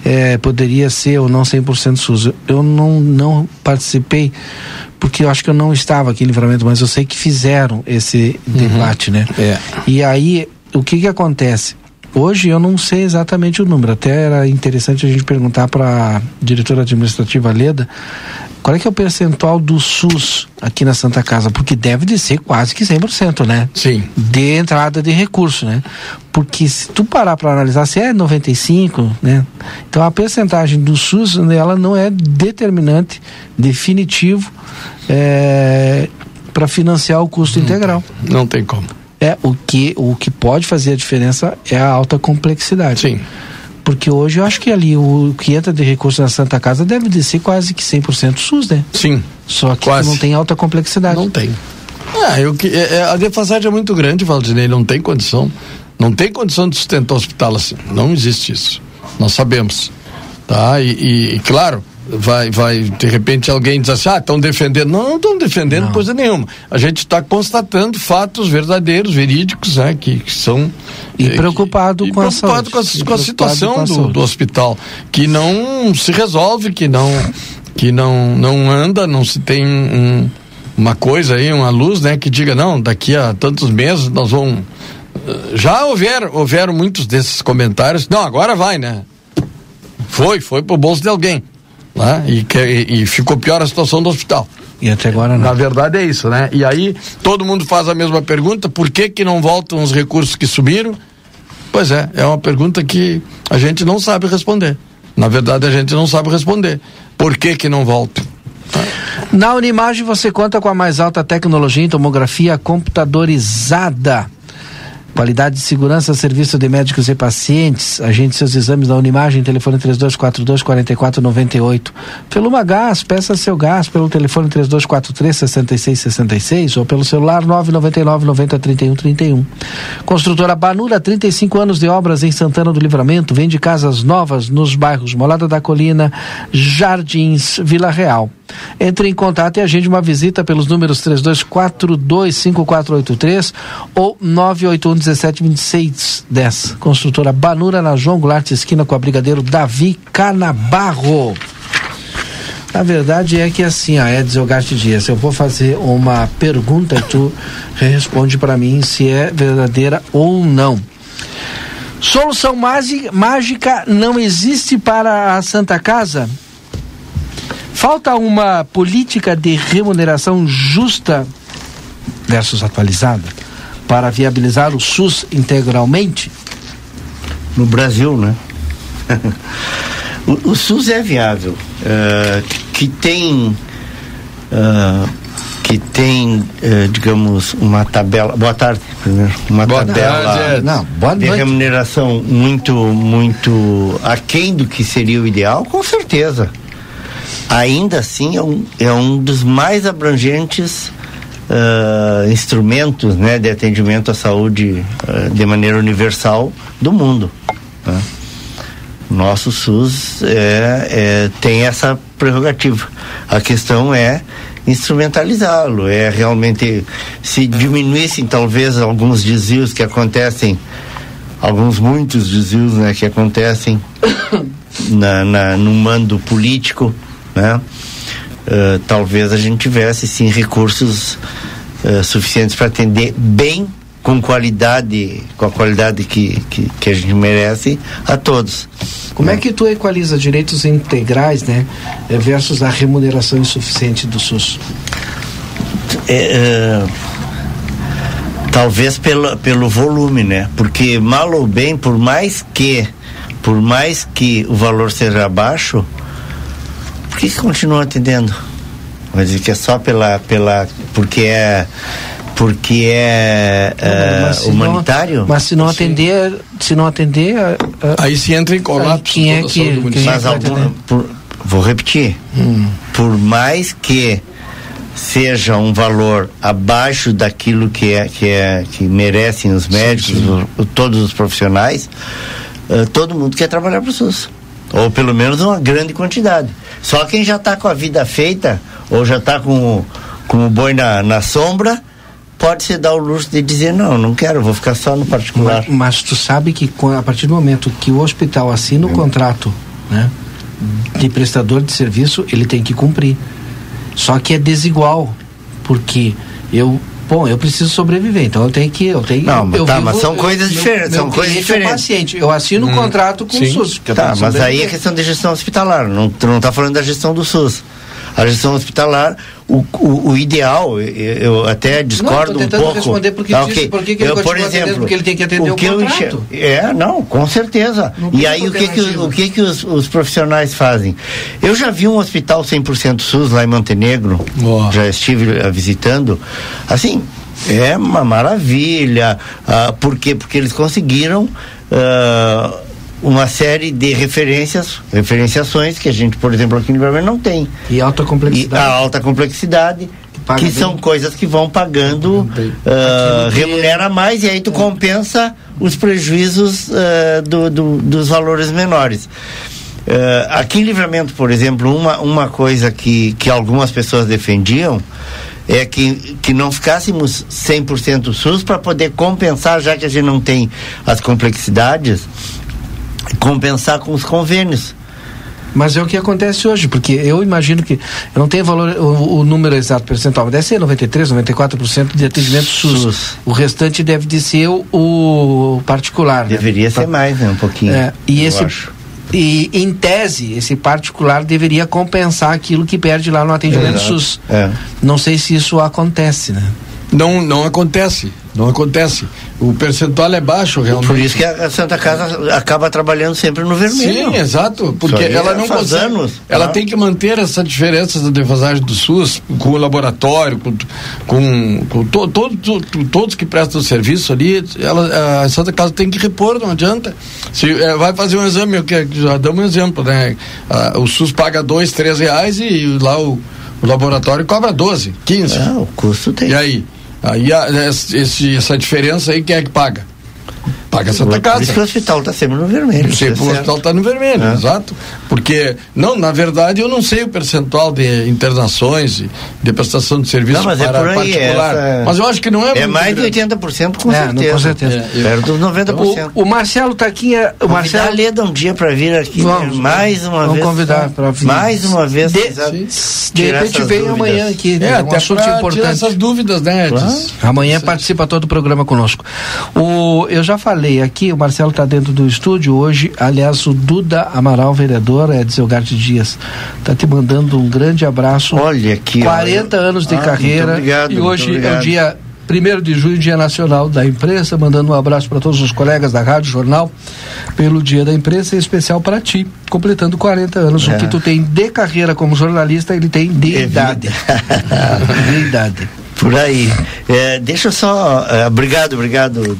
Speaker 1: é, poderia ser ou não 100% SUS. Eu não, não participei porque eu acho que eu não estava aqui em Livramento, mas eu sei que fizeram esse uhum. debate, né?
Speaker 2: É.
Speaker 1: E aí, o que que acontece? Hoje eu não sei exatamente o número, até era interessante a gente perguntar para a diretora administrativa Leda qual é que é o percentual do SUS aqui na Santa Casa, porque deve de ser quase que 100%, né?
Speaker 2: Sim.
Speaker 1: De entrada de recurso, né? Porque se tu parar para analisar, se é 95, né? Então a percentagem do SUS, ela não é determinante, definitivo é, para financiar o custo
Speaker 2: não
Speaker 1: integral.
Speaker 2: Tem, não tem como.
Speaker 1: É, o que, o que pode fazer a diferença é a alta complexidade.
Speaker 2: Sim.
Speaker 1: Porque hoje eu acho que ali o que entra de recurso na Santa Casa deve descer quase que 100% SUS, né?
Speaker 2: Sim.
Speaker 1: Só que quase. não tem alta complexidade.
Speaker 2: Não tem. Ah, eu, é, é, a defasagem é muito grande, Valdinei, não tem condição. Não tem condição de sustentar o hospital assim. Não existe isso. Nós sabemos. Tá? E, e, e claro, vai, vai, de repente alguém diz assim, ah, estão defendendo. Não, não estão defendendo não. coisa nenhuma. A gente está constatando fatos verdadeiros, verídicos, né, que, que são.
Speaker 1: E é, preocupado,
Speaker 2: que,
Speaker 1: com,
Speaker 2: e preocupado com, a, com a situação com a do, do, hospital, que não se resolve, que não, que não, não anda, não se tem um, uma coisa aí, uma luz, né, que diga, não, daqui a tantos meses nós vamos. Eh, já houveram, houveram muitos desses comentários. Não, agora vai, né? Foi, foi pro bolso de alguém. Né? E, que, e ficou pior a situação do hospital.
Speaker 1: E até agora não.
Speaker 2: Na verdade é isso, né? E aí todo mundo faz a mesma pergunta, por que que não voltam os recursos que subiram? Pois é, é uma pergunta que a gente não sabe responder. Na verdade a gente não sabe responder. Por que que não voltam?
Speaker 1: Na Unimagem você conta com a mais alta tecnologia em tomografia computadorizada. Qualidade de segurança, serviço de médicos e pacientes. Agende seus exames na Unimagem, telefone 3242 4498. Pelo Magás, peça seu gás pelo telefone 3243 6666 ou pelo celular 999 90 31 31. Construtora Banura, 35 anos de obras em Santana do Livramento, vende casas novas nos bairros Molada da Colina, Jardins, Vila Real. Entre em contato e agende uma visita pelos números 32425483 ou 981172610. Construtora Banura na João Goulart, esquina com a Brigadeiro Davi Canabarro. A verdade é que assim, a Edson Garte Dias, eu vou fazer uma pergunta e tu responde para mim se é verdadeira ou não. Solução mágica não existe para a Santa Casa? Falta uma política de remuneração justa versus atualizada para viabilizar o SUS integralmente?
Speaker 5: No Brasil, né? o, o, SUS é viável, uh, que tem uh, que tem, uh, digamos, uma tabela. Boa tarde, primeiro. Uma
Speaker 2: boa
Speaker 5: tabela
Speaker 2: tarde,
Speaker 1: não, boa
Speaker 5: de
Speaker 1: noite.
Speaker 5: remuneração muito, muito aquém do que seria o ideal, com certeza ainda assim é um, é um dos mais abrangentes uh, instrumentos né, de atendimento à saúde uh, de maneira universal do mundo. Né? Nosso SUS é, é, tem essa prerrogativa. A questão é instrumentalizá-lo, é realmente se diminuíssem talvez alguns desvios que acontecem, alguns muitos desvios né, que acontecem na, na, no mando político, né? Uh, talvez a gente tivesse sim recursos uh, suficientes para atender bem com qualidade com a qualidade que, que, que, a gente merece a todos.
Speaker 1: Como é que tu equaliza direitos integrais né versus a remuneração insuficiente do SUS?
Speaker 5: É, uh, talvez pelo, pelo volume né? Porque mal ou bem por mais que por mais que o valor seja baixo que, que continua atendendo? Vai dizer que é só pela. pela porque é. Porque é uh, humanitário?
Speaker 1: Não, mas se não atender, se não atender. Uh,
Speaker 2: aí se entra em colapso.
Speaker 1: Quem é que. Quem
Speaker 5: mas
Speaker 1: é
Speaker 5: algum, por, vou repetir. Hum. Por mais que seja um valor abaixo daquilo que é que é que merecem os médicos, sim, sim. O, todos os profissionais, uh, todo mundo quer trabalhar para o SUS ou pelo menos uma grande quantidade. Só quem já está com a vida feita, ou já está com, com o boi na, na sombra, pode se dar o luxo de dizer, não, não quero, vou ficar só no particular.
Speaker 1: Mas, mas tu sabe que a partir do momento que o hospital assina o hum. contrato né, de prestador de serviço, ele tem que cumprir. Só que é desigual, porque eu bom, eu preciso sobreviver, então eu tenho que. Eu tenho,
Speaker 5: não,
Speaker 1: eu
Speaker 5: tá,
Speaker 1: vivo,
Speaker 5: mas são coisas
Speaker 1: eu,
Speaker 5: diferentes.
Speaker 1: Meu,
Speaker 5: são coisas diferentes.
Speaker 1: É paciente, eu assino um contrato com
Speaker 2: sim.
Speaker 1: o SUS.
Speaker 5: Tá, mas aí é questão de gestão hospitalar. Não, tu não está falando da gestão do SUS. A gestão hospitalar, o, o, o ideal, eu, eu, até discordo
Speaker 1: não,
Speaker 5: um pouco.
Speaker 1: responder porque ah, okay. por que, ele
Speaker 5: eu, por exemplo,
Speaker 1: porque ele tem que atender o,
Speaker 5: que
Speaker 1: o
Speaker 5: contrato. Eu é, não, com certeza. Não e aí o que que, o que que os, os profissionais fazem? Eu já vi um hospital 100% SUS lá em Montenegro, oh. já estive visitando. Assim, é uma maravilha. Uh, por quê? Porque eles conseguiram uh, uma série de referências, referenciações que a gente, por exemplo, aqui no Livramento não tem.
Speaker 1: E alta complexidade.
Speaker 5: E a alta complexidade. Que, que são coisas que vão pagando, uh, remunera mais e aí tu é. compensa os prejuízos do, do, dos valores menores. Uh, aqui em Livramento, por exemplo, uma, uma coisa que, que algumas pessoas defendiam é que, que não ficássemos 100% SUS para poder compensar, já que a gente não tem as complexidades, compensar com os convênios.
Speaker 1: Mas é o que acontece hoje, porque eu imagino que eu não tenho valor, o, o número exato percentual, mas deve ser 93, 94% de atendimento SUS. SUS. O restante deve de ser o, o particular.
Speaker 5: Deveria
Speaker 1: né?
Speaker 5: ser mais, né? Um pouquinho.
Speaker 1: É, e esse acho E, em tese, esse particular deveria compensar aquilo que perde lá no atendimento
Speaker 5: Exato.
Speaker 1: SUS.
Speaker 5: É.
Speaker 1: Não sei se isso acontece, né?
Speaker 2: Não, não acontece. Não acontece. O percentual é baixo, realmente.
Speaker 5: Por isso que a Santa Casa acaba trabalhando sempre no vermelho.
Speaker 2: Sim, exato, porque ela
Speaker 5: é
Speaker 2: não consegue,
Speaker 5: anos,
Speaker 2: ela
Speaker 5: tá?
Speaker 2: tem que manter essa diferença da defasagem do SUS com o laboratório, com, com, com to, to- to- todos que prestam serviço ali, ela, a Santa Casa tem que repor, não adianta. Se eh, vai fazer um exame, eu que- já damos um exemplo, né? Ah, o SUS paga dois, três reais e lá o, o laboratório cobra 12, 15.
Speaker 5: Ah, o custo tem.
Speaker 2: E aí? Aí a- esse- essa diferença aí quem é que paga? Paga a
Speaker 5: Por isso que o hospital está sempre no vermelho.
Speaker 2: Sempre
Speaker 5: isso
Speaker 2: o
Speaker 5: é
Speaker 2: hospital
Speaker 5: certo.
Speaker 2: está no vermelho,
Speaker 5: É.
Speaker 2: exato. Porque, não, na verdade, eu não sei o percentual de internações e de prestação de serviço
Speaker 5: Não, mas é
Speaker 2: para
Speaker 5: por aí,
Speaker 2: particular.
Speaker 5: essa-
Speaker 2: Mas eu acho que não é
Speaker 5: É mais de
Speaker 2: grande.
Speaker 5: 80% com
Speaker 1: É,
Speaker 5: certeza.
Speaker 1: com certeza.
Speaker 2: É, eu-
Speaker 5: Perto dos 90%.
Speaker 1: O, o Marcelo Taquinha. O
Speaker 5: Convidar a
Speaker 1: Marcelo.
Speaker 5: Leda um dia para vir aqui.
Speaker 1: Vamos,
Speaker 5: né? mais uma
Speaker 1: vamos
Speaker 5: vez.
Speaker 1: convidar pra vir.
Speaker 5: Mais uma vez.
Speaker 1: De- De repente vem
Speaker 5: dúvidas.
Speaker 1: amanhã aqui.
Speaker 2: É,
Speaker 1: né? um
Speaker 2: até
Speaker 1: assunto
Speaker 2: pra tirar
Speaker 1: importante.
Speaker 2: essas dúvidas, né, Edson?
Speaker 5: Claro.
Speaker 1: Amanhã participa todo o programa conosco. O, eu já falei aqui, o Marcelo está dentro do estúdio hoje. Aliás, o Duda Amaral, vereador, é de Zelgarte Dias, está te mandando um grande abraço.
Speaker 5: Olha aqui.
Speaker 1: 40
Speaker 5: olha.
Speaker 1: anos de
Speaker 5: Ah,
Speaker 1: carreira.
Speaker 5: obrigado,
Speaker 1: e hoje é o dia 1 de junho, Dia Nacional da Imprensa, mandando um abraço para todos os colegas da Rádio Jornal pelo Dia da Imprensa, em especial para ti, completando 40 anos.
Speaker 5: É.
Speaker 1: O que tu tem de carreira como jornalista, ele tem de
Speaker 5: É
Speaker 1: idade. de idade.
Speaker 5: Por aí. É, deixa eu só. é, obrigado, obrigado.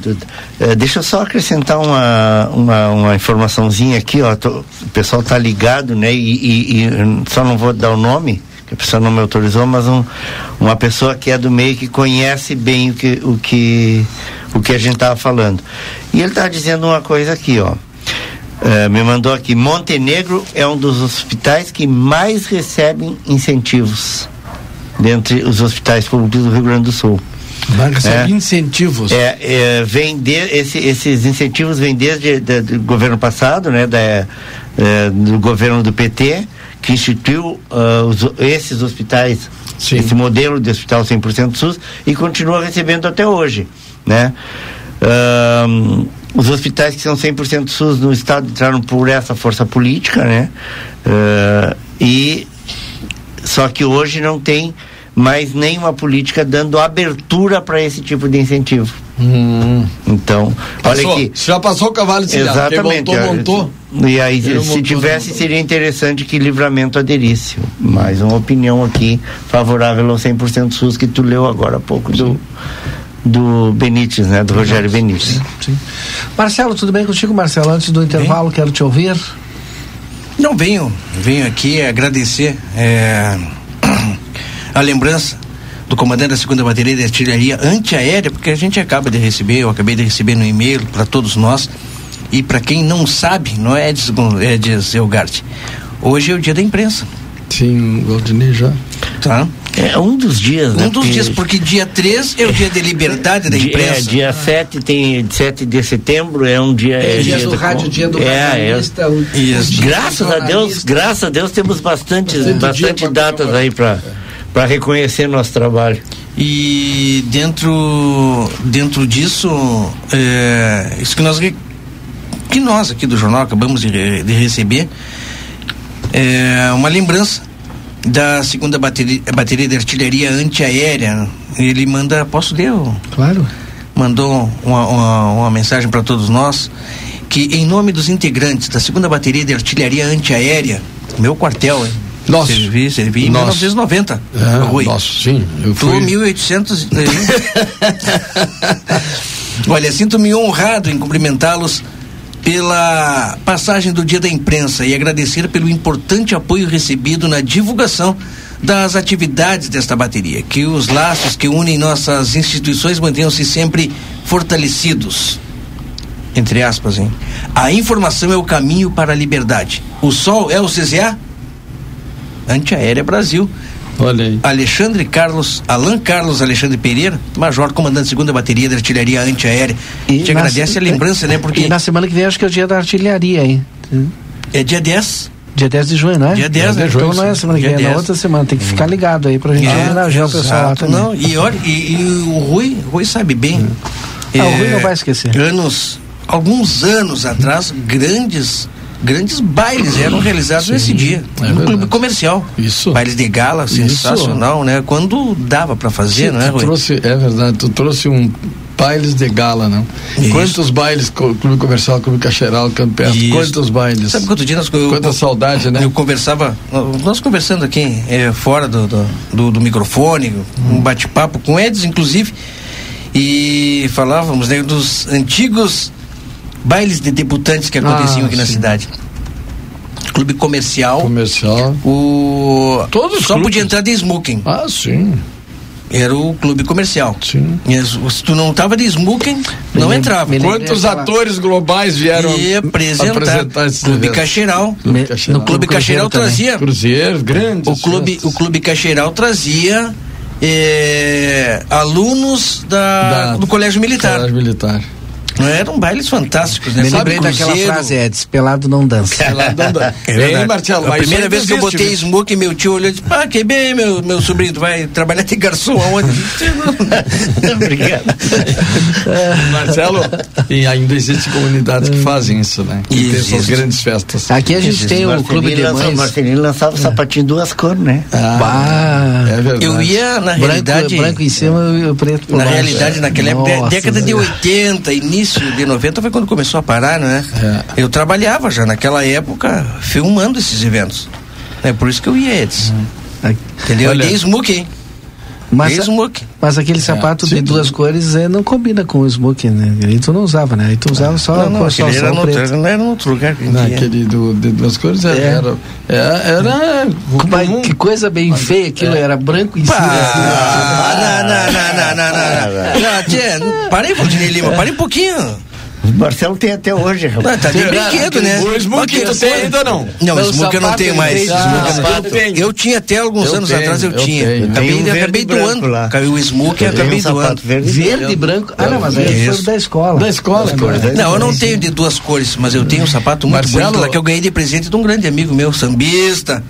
Speaker 5: É, deixa eu só acrescentar uma, uma, uma informaçãozinha aqui, ó. tô- o pessoal tá ligado, né? E, e- e só não vou dar o nome, que a pessoa não me autorizou, mas um, uma pessoa que é do meio que conhece bem o que, o que, o que a gente tava falando. E ele tá dizendo uma coisa aqui, ó. É, me mandou aqui, Montenegro é um dos hospitais que mais recebem incentivos dentre os hospitais públicos do Rio Grande do Sul.
Speaker 2: Recebe
Speaker 5: É.
Speaker 2: incentivos.
Speaker 5: É, é, vem de, esse- esses incentivos vêm desde do governo passado, né, da, é, do governo do PT, que instituiu ah, os- esses hospitais,
Speaker 2: Sim.
Speaker 5: esse modelo de hospital 100% SUS e continua recebendo até hoje, né? Ahn, os hospitais que são 100% SUS no estado entraram por essa força política, né? Ah, e só que hoje não tem mais nenhuma política dando abertura para esse tipo de incentivo.
Speaker 2: Hum.
Speaker 5: Então, olha
Speaker 2: Passou.
Speaker 5: aqui.
Speaker 2: Já passou o cavalo de
Speaker 5: Exatamente.
Speaker 2: Montou,
Speaker 5: olha,
Speaker 2: montou.
Speaker 5: E aí, se
Speaker 2: montou,
Speaker 5: tivesse,
Speaker 2: montou.
Speaker 5: seria interessante que Livramento aderisse. Mais uma opinião aqui favorável ao 100% SUS que tu leu agora há pouco do, do Benítez, né? Do Rogério Benítez.
Speaker 1: Sim. Marcelo, tudo bem contigo, Marcelo? Antes do intervalo, quero te ouvir.
Speaker 6: Não, venho, venho aqui agradecer é, a lembrança do comandante da segunda bateria de artilharia antiaérea, porque a gente acaba de receber, eu acabei de receber no e-mail para todos nós. E para quem não sabe, não é Edson, é Elgarte. Hoje é o dia da imprensa,
Speaker 2: Sim, o Valdinei já.
Speaker 6: tá?
Speaker 5: É um dos dias, né?
Speaker 6: Um dos dias, porque dia 3 é o dia de liberdade da
Speaker 5: Dia, é,
Speaker 6: imprensa.
Speaker 5: dia 7 tem 7 de setembro é um dia é,
Speaker 1: dia do
Speaker 5: do
Speaker 1: rádio, dia do
Speaker 5: é, é,
Speaker 1: radialista, o-
Speaker 6: Isso.
Speaker 1: dia
Speaker 5: Graças a Deus, graças a Deus temos bastante,
Speaker 2: Bastante dia
Speaker 5: datas aí para para reconhecer nosso trabalho.
Speaker 6: E dentro dentro disso, é, isso que nós que nós aqui do jornal acabamos de, de receber é uma lembrança da segunda bateria, bateria de artilharia antiaérea. Ele manda, posso ler?
Speaker 1: Claro.
Speaker 6: mandou uma, uma, uma mensagem para todos nós que em nome dos integrantes da segunda bateria de artilharia antiaérea, meu quartel, hein?
Speaker 2: Nosso.
Speaker 6: Servi, servi em
Speaker 2: Nosso.
Speaker 6: 1990.
Speaker 2: É,
Speaker 6: Rui.
Speaker 2: nossa, sim. Eu
Speaker 6: Tu,
Speaker 2: fui.
Speaker 6: 1800. Olha, sinto-me honrado em cumprimentá-los pela passagem do Dia da Imprensa e agradecer pelo importante apoio recebido na divulgação das atividades desta bateria. Que os laços que unem nossas instituições mantenham-se sempre fortalecidos. Entre aspas, hein? A informação é o caminho para a liberdade. O sol é o CZA? Antiaérea Brasil.
Speaker 2: Olha aí.
Speaker 6: Alexandre Carlos, Alan Carlos Alexandre Pereira, Major Comandante Segunda Bateria da Artilharia Antiaérea. A gente
Speaker 1: na
Speaker 6: agradece
Speaker 1: se-
Speaker 6: a lembrança, né?
Speaker 1: E
Speaker 6: Porque
Speaker 1: na semana que vem acho que é o dia da artilharia, hein?
Speaker 6: é dia 10.
Speaker 1: Dia 10 de junho, não é?
Speaker 6: Dia 10, né?
Speaker 1: Então não é semana que
Speaker 6: Dia
Speaker 1: vem, é na
Speaker 6: 10.
Speaker 1: outra semana. Tem que ficar ligado aí pra gente
Speaker 6: É,
Speaker 1: homenagear o pessoal lá também.
Speaker 6: Não, e olha, e, e o Rui, o Rui sabe bem.
Speaker 1: Ah, o Rui não vai esquecer.
Speaker 6: Anos, alguns anos atrás, grandes grandes bailes eram realizados
Speaker 2: Sim,
Speaker 6: nesse dia,
Speaker 2: é
Speaker 6: no clube comercial.
Speaker 2: Isso.
Speaker 6: Bailes de gala,
Speaker 2: Isso.
Speaker 6: sensacional, né? Quando dava para fazer,
Speaker 2: Sim,
Speaker 6: né,
Speaker 2: tu
Speaker 6: Rui?
Speaker 2: trouxe, é verdade, tu trouxe um bailes de gala, não?
Speaker 6: Isso.
Speaker 2: Quantos bailes, Clube Comercial, Clube Cacheral, Campeonato,
Speaker 6: Isso.
Speaker 2: quantos bailes?
Speaker 6: Sabe quanto dia nós eu,
Speaker 2: Quanta saudade, né?
Speaker 6: Eu conversava, nós conversando aqui é, fora do, do, do- do microfone, um bate-papo com eles, inclusive, e falávamos né, dos antigos bailes de debutantes que aconteciam
Speaker 2: Ah,
Speaker 6: aqui na
Speaker 2: sim.
Speaker 6: cidade. Clube comercial,
Speaker 2: Comercial.
Speaker 6: o
Speaker 2: Todos os
Speaker 6: só
Speaker 2: clubes.
Speaker 6: podia entrar de smoking.
Speaker 2: Ah, sim,
Speaker 6: Era o clube comercial.
Speaker 2: sim.
Speaker 6: E se tu não tava de smoking, não entrava.
Speaker 1: me
Speaker 2: Quantos atores globais vieram
Speaker 6: E apresentar.
Speaker 2: apresentar
Speaker 6: Clube
Speaker 1: Me-
Speaker 2: Cacheral.
Speaker 1: no
Speaker 6: Clube
Speaker 1: também.
Speaker 6: trazia
Speaker 2: Cruzeiro, grandes.
Speaker 6: o clube,
Speaker 2: festas.
Speaker 6: o clube Cacheral trazia eh, alunos da,
Speaker 2: Da-
Speaker 6: do Colégio Militar.
Speaker 2: Colégio Militar.
Speaker 6: Não Eram bailes fantásticos, né?
Speaker 1: Me
Speaker 6: Sabe,
Speaker 1: lembrei daquela
Speaker 6: Cruzeiro.
Speaker 1: frase, Edson, pelado não dança.
Speaker 2: É lá da- da-
Speaker 6: É verdade.
Speaker 2: Marcelo?
Speaker 6: a primeira vez que eu
Speaker 2: existe,
Speaker 6: botei
Speaker 2: viu?
Speaker 6: smoke, meu tio olhou e disse: Ah, que bem, meu, meu sobrinho, tu vai trabalhar de garçom aonde?
Speaker 5: Obrigado.
Speaker 2: Marcelo, e ainda existem comunidades que fazem isso, né? Que tem essas
Speaker 6: Existe.
Speaker 2: grandes festas.
Speaker 1: Aqui a gente tem o
Speaker 5: Marcelinho
Speaker 1: clube de
Speaker 5: lançava-
Speaker 1: mães.
Speaker 5: Marcelinho lançava sapatinho duas cores, né?
Speaker 1: Bah.
Speaker 2: É verdade.
Speaker 6: Eu ia, na
Speaker 1: branco,
Speaker 6: realidade.
Speaker 1: branco em cima e o preto por
Speaker 6: Na
Speaker 1: baixo.
Speaker 6: realidade, naquela época, década de
Speaker 1: Zé.
Speaker 6: 80, início de 90 foi quando começou a parar, né?
Speaker 2: É.
Speaker 6: Eu trabalhava já naquela época filmando esses eventos. É por isso que eu ia eles. Entendeu?
Speaker 2: Olha-
Speaker 6: Eu dei smoke, hein?
Speaker 1: Mas,
Speaker 6: smoke.
Speaker 1: mas aquele sapato
Speaker 2: sim.
Speaker 1: de duas cores é, não combina com o smoking, né? Aí tu não usava, né? Aí tu usava só,
Speaker 6: Não, não,
Speaker 1: só,
Speaker 6: era
Speaker 1: o
Speaker 6: no,
Speaker 1: preto.
Speaker 6: não era no outro lugar que a
Speaker 2: Não, aquele do, de duas cores era.
Speaker 1: É.
Speaker 2: Era, era, era
Speaker 1: Mas
Speaker 2: comum.
Speaker 1: que coisa bem feia aquilo, era branco em cima.
Speaker 6: Ah, não, não, não, não, não, não, não. Parei, Valdinei Lima, parei um pouquinho.
Speaker 5: O Marcelo tem até hoje,
Speaker 6: Não,
Speaker 5: rapaz.
Speaker 6: tá de brinquedo, né?
Speaker 2: O smoke tu tem ainda ou não?
Speaker 6: Não,
Speaker 1: Não,
Speaker 6: smoke eu não tenho mais. eu
Speaker 2: Ah,
Speaker 6: tinha até alguns
Speaker 2: Eu
Speaker 6: anos
Speaker 2: tenho,
Speaker 6: atrás, eu
Speaker 2: eu
Speaker 6: tinha. Acabei, doando.
Speaker 5: lá.
Speaker 6: Caiu o smoke e acabei
Speaker 5: um
Speaker 6: doando.
Speaker 5: verde e
Speaker 1: Verde
Speaker 5: branco.
Speaker 1: e branco. Ah, não, mas aí
Speaker 6: Isso.
Speaker 1: foi da escola.
Speaker 2: Da escola, né?
Speaker 6: Não, eu não tenho de duas cores, mas eu tenho um sapato muito
Speaker 2: Marcelo-
Speaker 6: bonito lá que eu ganhei de presente de um grande amigo meu, sambista.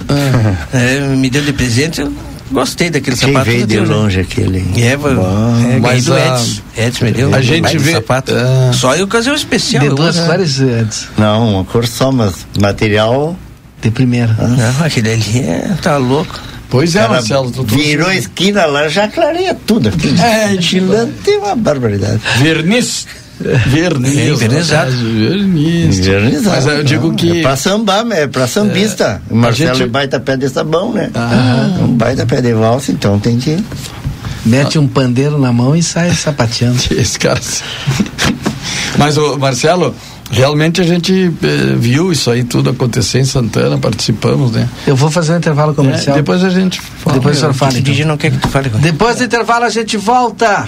Speaker 6: É, me deu de presente, eu gostei daquele
Speaker 5: Quem
Speaker 6: sapato.
Speaker 5: veio
Speaker 6: eu
Speaker 5: de
Speaker 6: tenho, né?
Speaker 5: longe aquele.
Speaker 6: É,
Speaker 5: Bom.
Speaker 6: é
Speaker 2: Mas
Speaker 6: do
Speaker 2: a-
Speaker 6: Edson. Edson me deu.
Speaker 2: a
Speaker 6: um
Speaker 2: gente vê-
Speaker 6: sapato.
Speaker 2: é.
Speaker 6: Só em ocasião especial.
Speaker 1: De duas
Speaker 6: uso, né?
Speaker 1: cores, Edson.
Speaker 5: Não, uma cor só, mas material.
Speaker 1: De primeira.
Speaker 6: Não, aquele ali é, tá louco.
Speaker 2: Pois é, Marcelo. Tu
Speaker 5: virou esquina lá, já clareia tudo aqui.
Speaker 2: É,
Speaker 5: Chilante é uma barbaridade.
Speaker 2: verniz. Verniz.
Speaker 6: É, envernizado.
Speaker 2: Verniz. Mas eu digo que.
Speaker 5: É pra sambar, é pra sambista. O Marcelo
Speaker 2: gente-
Speaker 5: é baita pé de sabão, né?
Speaker 2: Ah.
Speaker 5: Um baita pé de valsa, então tem que.
Speaker 1: Mete um pandeiro na mão e sai sapateando.
Speaker 2: Esse cara. Mas, o Marcelo, realmente a gente eh, viu isso aí tudo acontecer em Santana, participamos, né?
Speaker 1: Eu vou fazer um intervalo comercial.
Speaker 2: É, depois a gente fala.
Speaker 1: Depois o senhor fala. Então.
Speaker 6: Não quer que tu fale.
Speaker 1: Depois do intervalo a gente volta.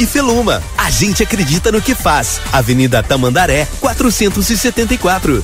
Speaker 7: e Feluma. A gente acredita no que faz. Avenida Tamandaré, 474.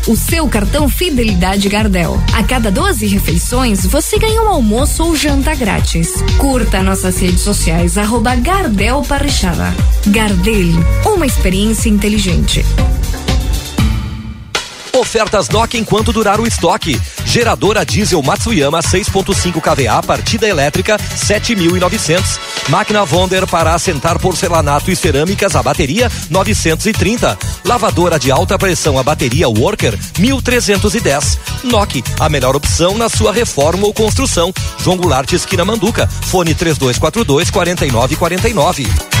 Speaker 8: O seu cartão Fidelidade Gardel. A cada 12 refeições, você ganha um almoço ou janta grátis. Curta nossas redes sociais, arroba Gardel Parrichada. Gardel, uma experiência inteligente.
Speaker 9: Ofertas DOC enquanto durar o estoque. Geradora diesel Matsuyama 6.5 kVA, partida elétrica 7.900. Máquina Wonder para assentar porcelanato e cerâmicas a bateria 930. Lavadora de alta pressão a bateria Worker 1310. NOC, a melhor opção na sua reforma ou construção. João Goulart esquina Manduca. Fone 3242 4949.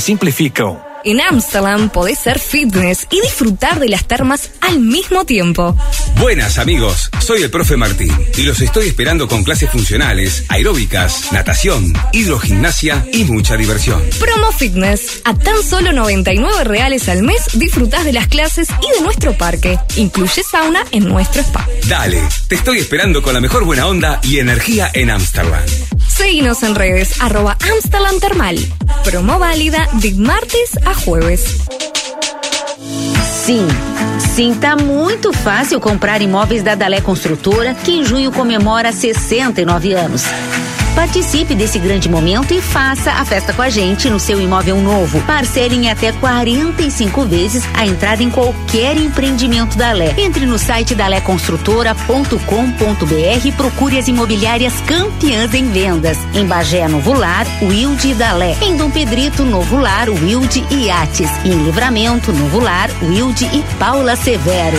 Speaker 10: simplificam.
Speaker 8: En Amsterdam podés ser fitness y disfrutar de las termas al mismo tiempo.
Speaker 11: Buenas amigos, soy el profe Martín y los estoy esperando con clases funcionales, aeróbicas, natación, hidrogimnasia y mucha diversión.
Speaker 8: Promo Fitness. A tan solo 99 reales al mes disfrutás de las clases y de nuestro parque. Incluye sauna en nuestro spa.
Speaker 11: Dale, te estoy esperando con la mejor buena onda y energía en Amsterdam.
Speaker 8: Seguinos en redes arroba Amsterdam Termal. Promo válida de martes a jueves.
Speaker 12: Sim, sim, tá muito fácil comprar imóveis da Dalé Construtora, que em junho comemora 69 anos. Participe desse grande momento e faça a festa com a gente no seu imóvel novo. Parcele em até 45 vezes a entrada em qualquer empreendimento da Lé. Entre no site daléconstrutora.com.br e procure as imobiliárias campeãs em vendas. Em Bagé, Novo Lar, Wilde e Dalé. Em Dom Pedrito, Novo Lar, Wilde e Yates. Em Livramento, Novo Lar, Wilde e Paula Severo.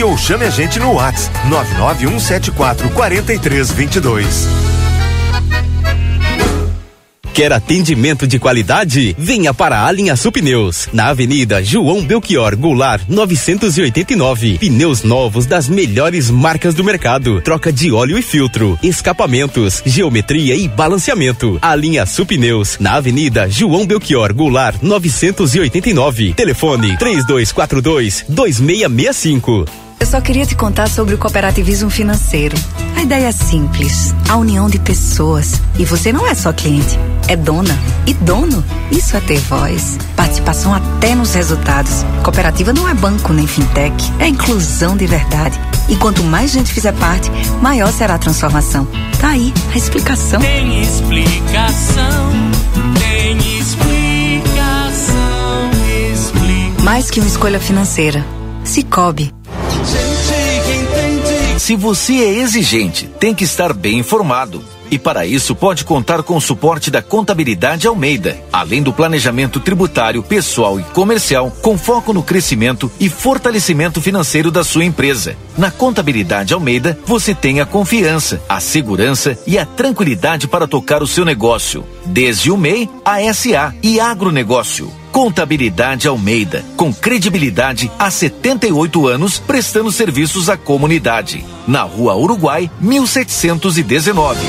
Speaker 13: Ligue ou chame a gente no WhatsApp 99174 4322.
Speaker 14: Quer atendimento de qualidade? Venha para a linha Supneus, na Avenida João Belchior Goulart, 989. Pneus novos das melhores marcas do mercado. Troca de óleo e filtro, escapamentos, geometria e balanceamento. A linha Supneus, na Avenida João Belchior Goulart, 989. Telefone 3242 2665.
Speaker 15: Eu só queria te contar sobre o cooperativismo financeiro. A ideia é simples: a união de pessoas. E você não é só cliente, é dona. E dono, isso é ter voz. Participação até nos resultados. Cooperativa não é banco nem fintech, é inclusão de verdade. E quanto mais gente fizer parte, maior será a transformação. Tá aí a explicação.
Speaker 16: Tem explicação, tem explicação, explicação.
Speaker 15: Mais que uma escolha financeira. Cicobi.
Speaker 17: Se você é exigente, tem que estar bem informado. E para isso pode contar com o suporte da Contabilidade Almeida, além do planejamento tributário, pessoal e comercial, com foco no crescimento e fortalecimento financeiro da sua empresa. Na Contabilidade Almeida, você tem a confiança, a segurança e a tranquilidade para tocar o seu negócio, desde o MEI, a SA e agronegócio. Contabilidade Almeida, com credibilidade há 78 anos, prestando serviços à comunidade. Na Rua Uruguai, 1719.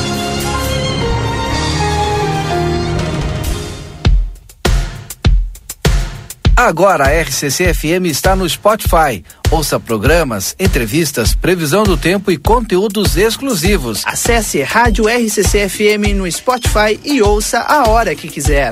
Speaker 1: Agora a RCC FM está no Spotify. Ouça programas, entrevistas, previsão do tempo e conteúdos exclusivos.
Speaker 18: Acesse Rádio RCC FM no Spotify e ouça a hora que quiser.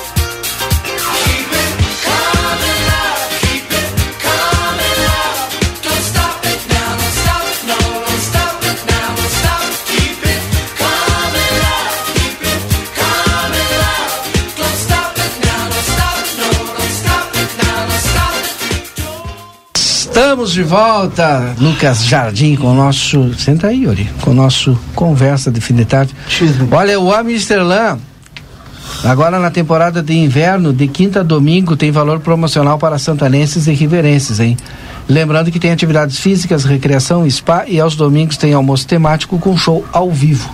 Speaker 1: Estamos de volta, Lucas Jardim, com o nosso. Senta aí, Yuri. Com o nosso Conversa de Fim de Tarde. Olha, o Amsterlan, agora na temporada de inverno, de quinta a domingo, tem valor promocional para santanenses e riverenses, hein? Lembrando que tem atividades físicas, recreação, spa e aos domingos tem almoço temático com show ao vivo.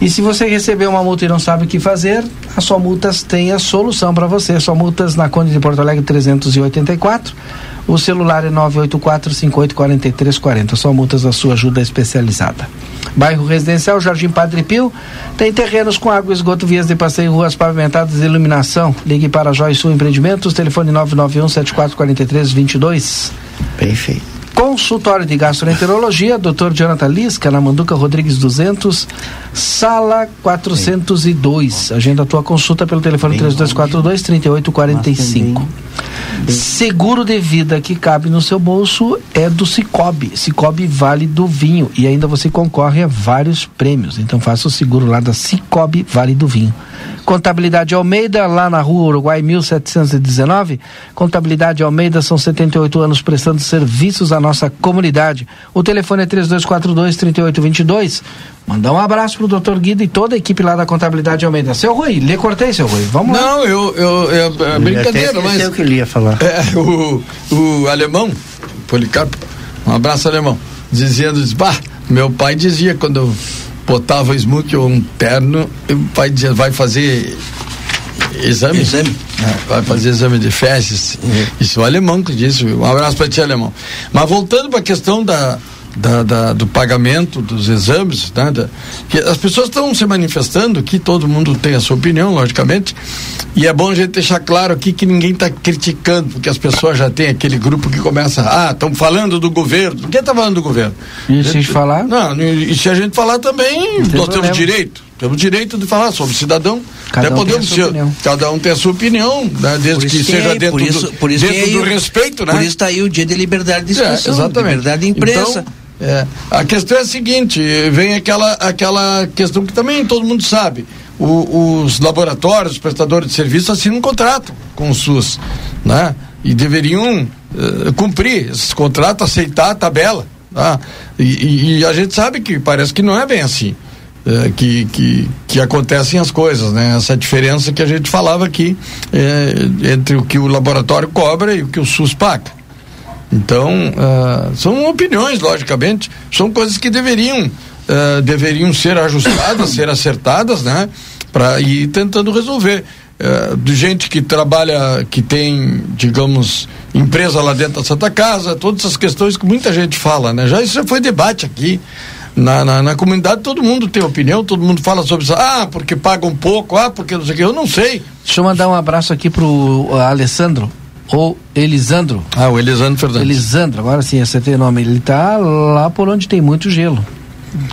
Speaker 1: E se você recebeu uma multa e não sabe o que fazer, a Só Multas tem a solução para você. Só Multas na Conde de Porto Alegre 384. O celular é 984-584340. Só multas da sua ajuda especializada. Bairro Residencial Jardim Padre Pio tem terrenos com água, esgoto, vias de passeio, ruas pavimentadas e iluminação. Ligue para Joy Sul Empreendimentos, telefone 991 7443 22.
Speaker 5: Perfeito.
Speaker 1: Consultório de Gastroenterologia, Dr. Jonathan Lisca, na Manduca Rodrigues 200, sala 402. Agenda a tua consulta pelo telefone 3242 3845. Seguro de vida que cabe no seu bolso é do Cicobi. Cicobi Vale do Vinho. E ainda você concorre a vários prêmios. Então faça o seguro lá da Cicobi Vale do Vinho. Contabilidade Almeida, lá na rua Uruguai 1719. Contabilidade Almeida são 78 anos prestando serviços à nossa comunidade. O telefone é 3242-3822. Mandar um abraço pro doutor Guido e toda a equipe lá da Contabilidade Almeida. Seu Rui, lhe cortei, seu Rui. Vamos lá.
Speaker 2: Não, eu, eu, eu é brincadeira, mas.
Speaker 5: o que ele ia falar.
Speaker 2: É, o, o alemão, Policarpo, um abraço alemão, dizendo, diz, bah, meu pai dizia quando eu botava smoke ou um terno, o pai dizia, vai fazer exame?
Speaker 6: Exame.
Speaker 2: É, vai fazer exame de fezes. Isso é o alemão que disse. Um abraço para ti, alemão. Mas voltando para a questão da, da, da- do pagamento dos exames, né, da- que as pessoas estão se manifestando aqui, todo mundo tem a sua opinião, logicamente, e é bom a gente deixar claro aqui que ninguém está criticando, porque as pessoas já têm aquele grupo que começa, ah, estão falando do governo. Ninguém está falando do governo.
Speaker 1: E se a gente falar?
Speaker 2: Não, e se a gente falar também,
Speaker 1: tem
Speaker 2: nós
Speaker 1: problema.
Speaker 2: temos direito. Temos direito de falar, somos cidadão.
Speaker 1: Cada
Speaker 2: até
Speaker 1: um tem
Speaker 2: podemos ser-
Speaker 1: opinião.
Speaker 2: Cada um tem a sua opinião, né, desde que
Speaker 6: isso
Speaker 2: seja
Speaker 6: é-
Speaker 2: dentro,
Speaker 6: isso,
Speaker 2: do, dentro
Speaker 6: que é
Speaker 2: do respeito, né?
Speaker 6: Por isso está aí o dia de liberdade de expressão,
Speaker 2: É, exatamente.
Speaker 6: liberdade de imprensa.
Speaker 2: Então, é, a questão é a seguinte, vem aquela, aquela questão que também todo mundo sabe. O- os laboratórios, os prestadores de serviço assinam um contrato com o SUS, né? E deveriam eh, cumprir esses contratos, aceitar a tabela, tá? E, e- e a gente sabe que parece que não é bem assim. Eh, que, que, que acontecem as coisas, né? Essa diferença que a gente falava aqui eh, entre o que o laboratório cobra e o que o SUS paga. Então, ah, são opiniões, logicamente, são coisas que deveriam, ah, deveriam ser ajustadas, ser acertadas, né? Para ir tentando resolver. Ah, de gente que trabalha, que tem, digamos, empresa lá dentro da Santa Casa, todas essas questões que muita gente fala, né? Já isso já foi debate aqui. Na, na, na comunidade todo mundo tem opinião, todo mundo fala sobre isso. Ah, porque paga um pouco, ah, porque não sei o que. Eu não sei.
Speaker 1: Deixa eu mandar um abraço aqui pro uh, Alessandro, ou Elisandro.
Speaker 2: Ah, o Elisandro Fernandes.
Speaker 1: Elisandro, agora sim, você tem nome. Ele tá lá por onde tem muito gelo.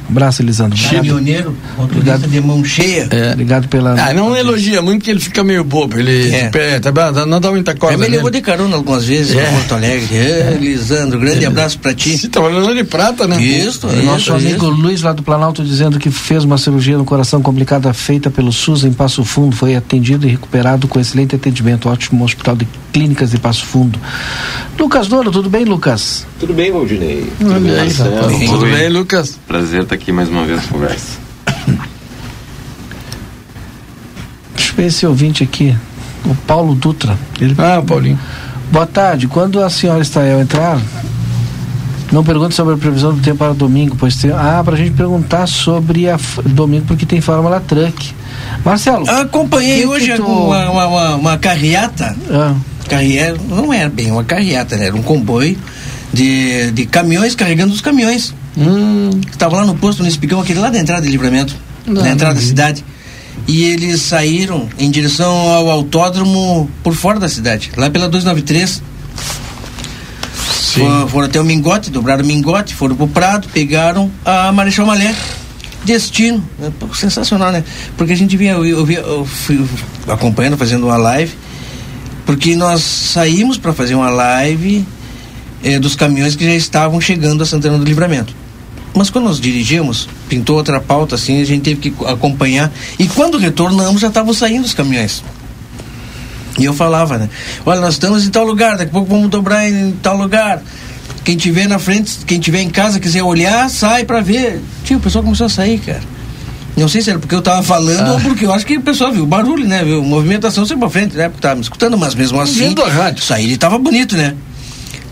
Speaker 1: Abraço, Elisandro. Obrigado.
Speaker 6: Caminhoneiro, motorista de mão cheia.
Speaker 2: É.
Speaker 1: Obrigado pela.
Speaker 2: Ah, não elogia muito que ele fica meio bobo. Ele
Speaker 6: É.
Speaker 2: é. tá, não dá muita corda.
Speaker 6: Eu me levou de carona algumas vezes
Speaker 2: É.
Speaker 6: em Porto Alegre. É, Lisandro, grande abraço pra ti.
Speaker 2: Você trabalhando de prata, né?
Speaker 6: Isso,
Speaker 1: Nosso
Speaker 6: isso,
Speaker 1: amigo
Speaker 6: isso.
Speaker 1: Luiz lá do Planalto dizendo que fez uma cirurgia no coração complicada feita pelo SUS em Passo Fundo, foi atendido e recuperado com excelente atendimento, ótimo hospital de clínicas de Passo Fundo. Lucas Dono, tudo bem, Lucas?
Speaker 19: Tudo bem, Valdinei?
Speaker 2: Olha
Speaker 19: Tudo bem, Marcelo?
Speaker 2: Tudo bem, Lucas?
Speaker 19: Prazer estar aqui mais uma vez na conversa.
Speaker 1: Deixa eu ver esse ouvinte aqui, o Paulo Dutra. Ele...
Speaker 2: Ah, Paulinho.
Speaker 1: Boa tarde, quando a senhora Estael entrar, não pergunte sobre a previsão do tempo para domingo, pois tem. Ah, pra gente perguntar sobre a f- domingo, porque tem Fórmula Truck. Marcelo.
Speaker 6: Acompanhei
Speaker 1: que
Speaker 6: hoje
Speaker 1: que tu-
Speaker 6: uma, uma, uma, uma carreata.
Speaker 1: Ah.
Speaker 6: Carreata, não era bem uma carreata, né? era um comboio de, de caminhões carregando os caminhões.
Speaker 2: Hum.
Speaker 6: Estava lá no posto, no espigão, aquele lá da entrada de livramento,
Speaker 2: Não,
Speaker 6: na entrada da cidade. E eles saíram em direção ao autódromo por fora da cidade, lá pela 293. For- foram até o Mingote, dobraram o Mingote, foram pro Prado, pegaram a Marechal Malé. Destino? Pô, sensacional, né? Porque a gente vinha, eu, eu, via- eu fui acompanhando, fazendo uma live, porque nós saímos para fazer uma live eh, dos caminhões que já estavam chegando a Santana do Livramento. Mas quando nós dirigimos, pintou outra pauta assim, a gente teve que co- acompanhar. E quando retornamos, já estavam saindo os caminhões. E eu falava, né? Olha, nós estamos em tal lugar, daqui a pouco vamos dobrar em tal lugar. Quem tiver na frente, quem tiver em casa, quiser olhar, sai pra ver. Tio, o pessoal começou a sair, cara. Não sei se era porque eu tava falando ou porque eu acho que o pessoal viu o barulho, né? Viu movimentação sempre pra frente, né? Porque tava me escutando, mas mesmo assim.
Speaker 2: Vendo a rádio.
Speaker 6: Sair ele tava bonito, né?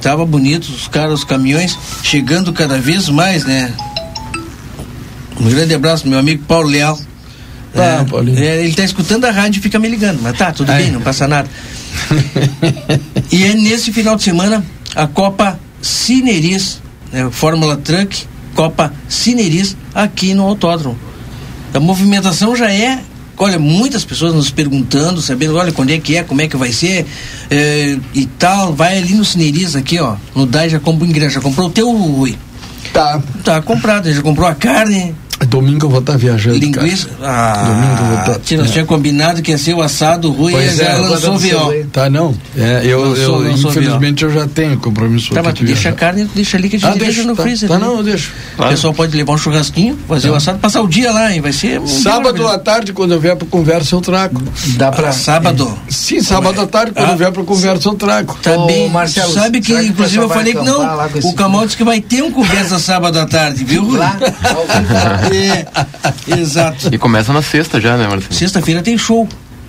Speaker 6: Tava bonito, os caras, os caminhões chegando cada vez mais, né? Um grande abraço, meu amigo Paulo Leal.
Speaker 2: Ah,
Speaker 6: É, é, ele tá escutando a rádio e fica me ligando, mas tá, tudo
Speaker 2: Aí.
Speaker 6: bem, não passa nada. e é nesse final de semana a Copa Cineris, né, Fórmula Truck, Copa Cineris aqui no autódromo. A movimentação já é, olha, muitas pessoas nos perguntando, sabendo, olha, quando é que é, como é que vai ser é, e tal. Vai ali no Cineris aqui, ó, no DAI já comprou o ingresso, já comprou o teu Rui.
Speaker 2: Tá.
Speaker 6: Tá comprado, já comprou a carne,
Speaker 2: Domingo eu vou estar viajando.
Speaker 6: linguiça. Ah,
Speaker 2: Domingo eu vou tá-
Speaker 6: nós
Speaker 2: é.
Speaker 6: tinha combinado que ia ser o assado, o Rui
Speaker 2: Pois
Speaker 6: já
Speaker 2: é,
Speaker 6: lançou o viol.
Speaker 2: Tá, não. É, eu,
Speaker 6: Lançou-
Speaker 2: eu,
Speaker 6: lançou
Speaker 2: infelizmente eu já tenho compromisso.
Speaker 6: Tá, mas tu
Speaker 2: de
Speaker 6: deixa a carne, tu deixa ali que a gente
Speaker 2: Ah,
Speaker 6: deixa
Speaker 2: deixa,
Speaker 6: no
Speaker 2: tá.
Speaker 6: freezer.
Speaker 2: Tá,
Speaker 6: né?
Speaker 2: não, eu deixo.
Speaker 6: O pessoal pode levar um churrasquinho, fazer o assado, passar o dia lá, hein? Vai ser. um
Speaker 2: Sábado à tarde, quando eu vier para conversa, eu trago.
Speaker 1: Dá pra.
Speaker 6: Ah, sábado?
Speaker 2: Sim, sábado à tarde, quando
Speaker 6: Ah.
Speaker 2: eu vier para conversa, eu trago.
Speaker 6: Tá
Speaker 1: Ô,
Speaker 6: bem,
Speaker 1: Marcelo,
Speaker 6: sabe que, inclusive eu falei que não, o Camal disse que vai ter um conversa sábado à tarde, viu?
Speaker 1: Lá,
Speaker 6: é, exato.
Speaker 19: E começa na sexta já, né, Marcelo?
Speaker 6: Sexta-feira tem show.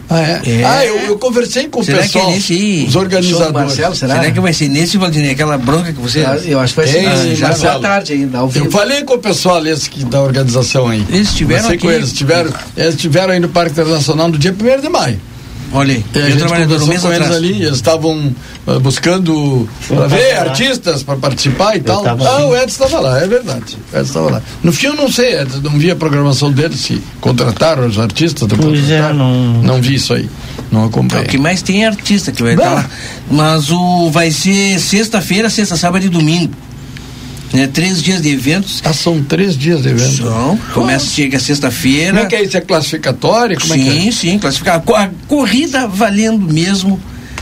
Speaker 2: Ah, é?
Speaker 6: É.
Speaker 2: Ah, eu, eu conversei com o
Speaker 6: Será
Speaker 2: pessoal,
Speaker 6: que é nesse
Speaker 2: os organizadores.
Speaker 1: Marcelo, será?
Speaker 6: Será que vai ser nesse, Valdinei? Aquela bronca que você.
Speaker 1: Ah, Eu acho que vai ser já
Speaker 2: Marcelo.
Speaker 1: à tarde ainda, ao vivo.
Speaker 2: Eu falei com o pessoal esse que, da organização aí.
Speaker 6: Eles estiveram
Speaker 2: Conversei
Speaker 6: aqui.
Speaker 2: com eles, tiveram, eles estiveram aí no Parque Internacional no dia 1 de maio.
Speaker 6: Olha aí,
Speaker 2: E a
Speaker 6: eu
Speaker 2: gente
Speaker 6: trabalhador um mês
Speaker 2: com eles
Speaker 6: atrás.
Speaker 2: ali, eles estavam ah, buscando para ver artistas para participar e tal.
Speaker 5: tava
Speaker 2: Ah,
Speaker 5: assim.
Speaker 2: o Edson estava lá, é verdade. O Edson estava lá. No fim eu não sei, Edson, não vi a programação deles, se contrataram os artistas, não
Speaker 5: Pois é, não-
Speaker 2: Não vi isso aí, não
Speaker 6: O
Speaker 2: acompanhei.
Speaker 6: que mais tem é artista que vai estar lá. Mas o vai ser sexta-feira, sexta, sábado e domingo. Né? Três dias de eventos.
Speaker 2: Ah, são três dias de evento.
Speaker 6: São. Começa, chega sexta-feira.
Speaker 2: Como é que é isso? É classificatório? Como é que é?
Speaker 6: sim, sim, classificar. A, co- a corrida valendo mesmo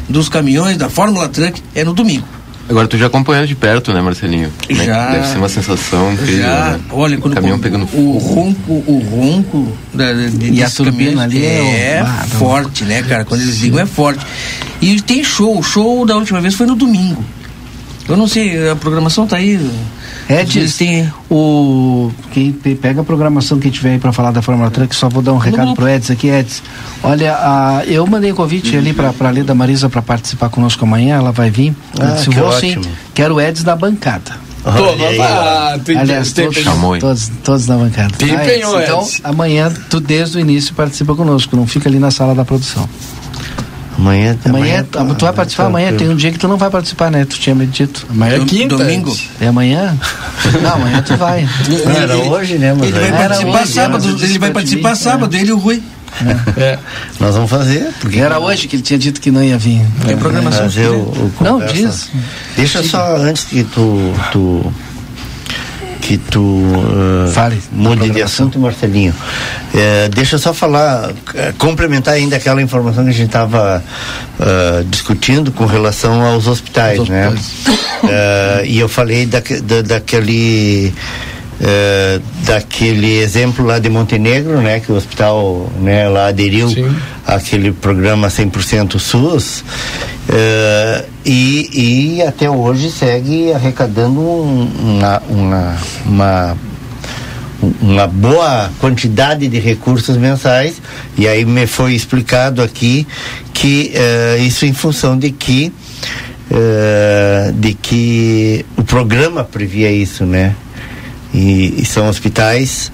Speaker 6: dos caminhões, da Fórmula Truck, é no domingo.
Speaker 19: Agora tu já acompanhou de perto, né, Marcelinho? É
Speaker 6: Já.
Speaker 19: Deve ser uma sensação incrível,
Speaker 6: Já,
Speaker 19: né?
Speaker 6: olha, quando
Speaker 19: caminhão
Speaker 6: o,
Speaker 19: pegando
Speaker 6: o ronco, o ronco da, de,
Speaker 1: E a turbina
Speaker 6: caminhões
Speaker 1: ali
Speaker 6: é,
Speaker 1: é não.
Speaker 6: forte, né, cara? Quando eles ligam é forte. E tem show, o show da última vez foi no domingo. Eu não sei, a programação tá aí.
Speaker 1: Edson,
Speaker 6: Eles têm.
Speaker 1: o quem pe- pega a programação que tiver aí para falar da Fórmula Truck, só vou dar um recado pro Edson aqui, Edson. Olha, a, eu mandei um convite ali para a Leda Marisa para participar conosco amanhã, ela vai vir.
Speaker 5: Ah,
Speaker 1: Eu disse,
Speaker 5: que
Speaker 1: vou
Speaker 5: ótimo.
Speaker 1: sim, quero o Edson da bancada.
Speaker 2: Toma, ah, tem,
Speaker 1: Aliás,
Speaker 2: tem,
Speaker 1: todos,
Speaker 19: Chamou,
Speaker 1: todos, todos na bancada.
Speaker 2: Tem
Speaker 1: Ah,
Speaker 2: empenhou,
Speaker 1: Edson, Então, amanhã, tu desde o início participa conosco, não fica ali na sala da produção.
Speaker 5: Amanhã,
Speaker 1: Amanhã, tu vai participar amanhã, tem um dia que tu não vai participar, né? Tu tinha me dito.
Speaker 2: Amanhã é quinta.
Speaker 6: domingo?
Speaker 1: É amanhã? Não, amanhã tu vai.
Speaker 5: Não, era hoje, né? Mas
Speaker 6: Ele vai participar
Speaker 1: hoje,
Speaker 6: sábado, ele vai participar
Speaker 1: é.
Speaker 6: sábado, ele e o Rui.
Speaker 2: É.
Speaker 5: nós vamos fazer. Porque
Speaker 1: Era hoje que ele tinha dito que não ia vir.
Speaker 6: Tem programação.
Speaker 5: fazer o, o
Speaker 1: Não, diz.
Speaker 5: Deixa só antes que tu, tu que tu uh,
Speaker 1: Fale,
Speaker 5: mude de assunto, Marcelinho. Eh, deixa eu só falar, eh, complementar ainda aquela informação que a gente estava discutindo com relação aos hospitais, né? Eh, e eu falei da, da, daquele eh, daquele exemplo lá de Montenegro, né, que o hospital, né, lá aderiu àquele programa 100% SUS, eh, e, e até hoje segue arrecadando um- uma, uma, uma uma boa quantidade de recursos mensais e aí me foi explicado aqui que eh, isso em função de que eh, de que o programa previa isso, né? E, e são hospitais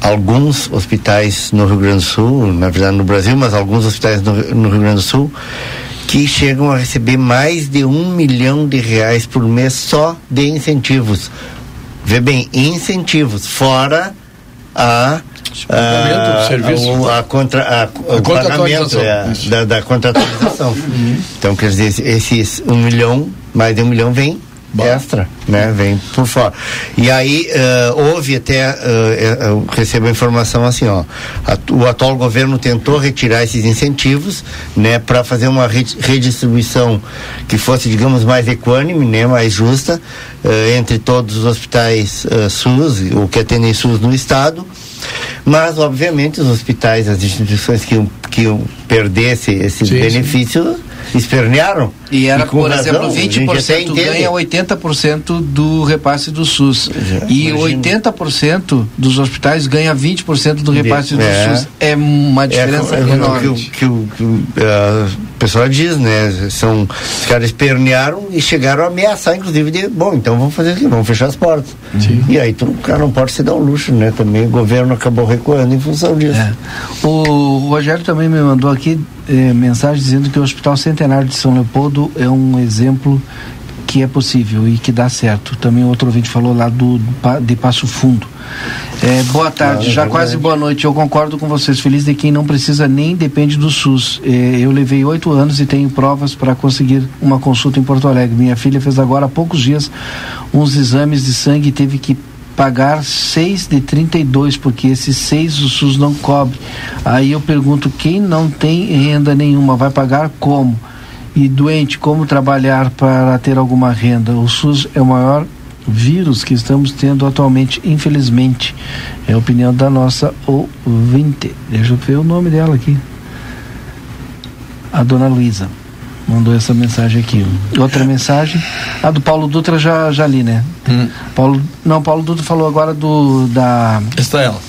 Speaker 5: alguns hospitais no Rio Grande do Sul, na verdade no Brasil, mas alguns hospitais no, no Rio Grande do Sul que chegam a receber mais de um milhão de reais por mês só de incentivos. Vê bem, incentivos, fora a a,
Speaker 2: serviço.
Speaker 5: o- a, contra, a, o pagamento é, da, da contratualização. Então, quer dizer, esse- esses um milhão, mais de um milhão vem extra, né? Vem por fora. E aí eh, houve até, eh, eu recebo a informação assim, ó, a- o atual governo tentou retirar esses incentivos, né, para fazer uma re- redistribuição que fosse, digamos, mais equânime, né, mais justa eh, entre todos os hospitais SUS, ou que atendem SUS no estado. Mas, obviamente, os hospitais, as instituições que que perder esse,
Speaker 1: Sim,
Speaker 5: benefício espernearam.
Speaker 1: E era,
Speaker 5: com
Speaker 1: por
Speaker 5: razão,
Speaker 1: exemplo,
Speaker 5: a gente até
Speaker 1: 20%
Speaker 5: entende.
Speaker 1: ganha 80% do repasse do SUS. e 80% dos hospitais ganha 20% do repasse do
Speaker 5: É.
Speaker 1: SUS. É uma diferença
Speaker 5: é,
Speaker 1: enorme.
Speaker 5: Que, o- que, o- que o pessoal diz, né? São, os caras espernearam e chegaram a ameaçar, inclusive, de, bom, então vamos fazer aqui, vamos fechar as portas. E aí tu, o cara não pode se dar o luxo, né? Também o governo acabou recuando em função disso.
Speaker 1: É. O Rogério também me mandou aqui eh, mensagem dizendo que o Hospital Centenário de São Leopoldo é um exemplo que é possível e que dá certo. Também outro ouvinte falou lá do de Passo Fundo. É, boa tarde,
Speaker 5: Ah, é
Speaker 1: já quase boa noite. Eu concordo com vocês. Feliz de quem não precisa nem depende do SUS. É, eu levei oito anos e tenho provas para conseguir uma consulta em Porto Alegre. Minha filha fez agora há poucos dias uns exames de sangue e teve que pagar 6 de 32, porque esses seis o SUS não cobre. Aí eu pergunto, quem não tem renda nenhuma vai pagar como? E doente, como trabalhar para ter alguma renda? O SUS é o maior vírus que estamos tendo atualmente, infelizmente. É a opinião da nossa ouvinte. Deixa eu ver o nome dela aqui. A dona Luísa mandou essa mensagem aqui. Outra mensagem, a do Paulo Dutra já, já li, né? Paulo, não, Paulo Dutra falou agora do da
Speaker 2: Está ela.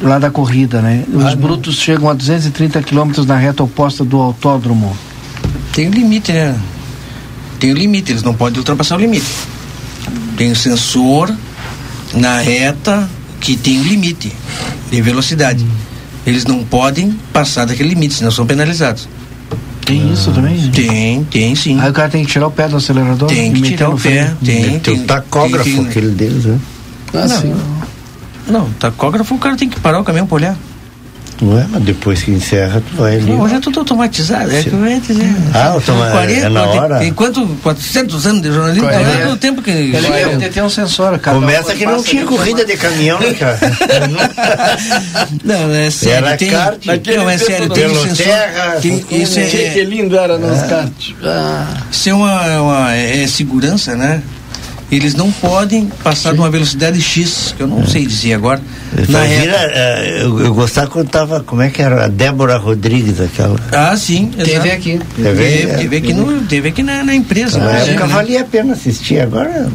Speaker 1: lá da corrida, né? Os brutos chegam a 230 quilômetros na reta oposta do autódromo.
Speaker 6: Tem um limite, né? Tem um limite, eles não podem ultrapassar o limite. Tem um sensor na reta que tem um limite de velocidade. Eles não podem passar daquele limite, senão são penalizados.
Speaker 1: Tem isso também?
Speaker 6: Tem, tem sim.
Speaker 1: Aí o cara tem que tirar o pé do acelerador
Speaker 6: Tem que tirar o pé,
Speaker 1: freio.
Speaker 6: tem.
Speaker 5: Tem o tacógrafo,
Speaker 6: tem- tem-
Speaker 5: aquele deles, né?
Speaker 1: Ah,
Speaker 6: não,
Speaker 1: sim.
Speaker 6: não, tacógrafo o cara tem que parar o caminhão pra olhar.
Speaker 5: Ué, mas depois que encerra, tu vai ali.
Speaker 6: Não, hoje é tudo automatizado. É que eu ia dizer.
Speaker 5: Ah, automa- é na
Speaker 6: tem-
Speaker 5: hora?
Speaker 6: Tem quanto? 400 anos de jornalismo? Então é
Speaker 1: é-
Speaker 6: todo o tempo que.
Speaker 1: Ele deve de ter um sensor, cara.
Speaker 5: Começa que não tinha corrida de caminhão, né, cara?
Speaker 6: Não, é sério.
Speaker 5: Era
Speaker 6: tem,
Speaker 5: kart.
Speaker 6: não, é sério. Tem um sensor.
Speaker 5: terra,
Speaker 6: tem- isso é,
Speaker 2: Que, que lindo era nos cartos.
Speaker 6: isso é uma, é uma- é segurança, né? Eles não podem passar de uma velocidade X, que eu não sei dizer agora. Na
Speaker 5: Imagina,
Speaker 6: reta.
Speaker 5: eu, eu gostava quando tava, como é que era? A Débora Rodrigues, aquela.
Speaker 6: Ah, sim.
Speaker 1: TV
Speaker 6: exato.
Speaker 1: aqui.
Speaker 5: TV,
Speaker 6: Teve,
Speaker 5: é.
Speaker 6: teve aqui, no, teve aqui na, na empresa.
Speaker 5: Na
Speaker 6: por
Speaker 5: época
Speaker 6: né?
Speaker 5: valia a pena assistir, agora.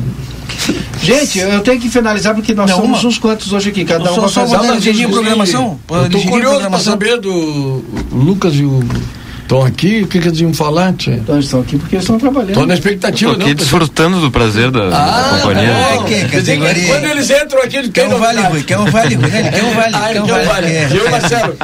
Speaker 1: Gente, eu tenho que finalizar porque nós
Speaker 6: Não,
Speaker 1: somos
Speaker 6: uma-
Speaker 1: uns quantos hoje aqui. Cada um
Speaker 6: Só-
Speaker 1: vai
Speaker 6: só
Speaker 1: fazer
Speaker 6: uma
Speaker 1: uma
Speaker 6: ligeirinha programação.
Speaker 2: Eu tô curioso
Speaker 6: programação.
Speaker 2: saber do Lucas e o estão aqui, o que que eles iam falar, tia?
Speaker 1: Então, eles estão aqui porque eles estão trabalhando.
Speaker 2: Tô na expectativa,
Speaker 19: Tô aqui
Speaker 2: não.
Speaker 19: desfrutando do prazer da,
Speaker 2: Ah,
Speaker 19: da companhia.
Speaker 6: é, que- categoria.
Speaker 2: Quando eles entram aqui, eles
Speaker 6: Quer um vale,
Speaker 2: novidade.
Speaker 6: Rui, quer um vale, Rui, né? Quer um vale,
Speaker 2: Ah,
Speaker 6: quer um vale.
Speaker 2: Viu, Marcelo?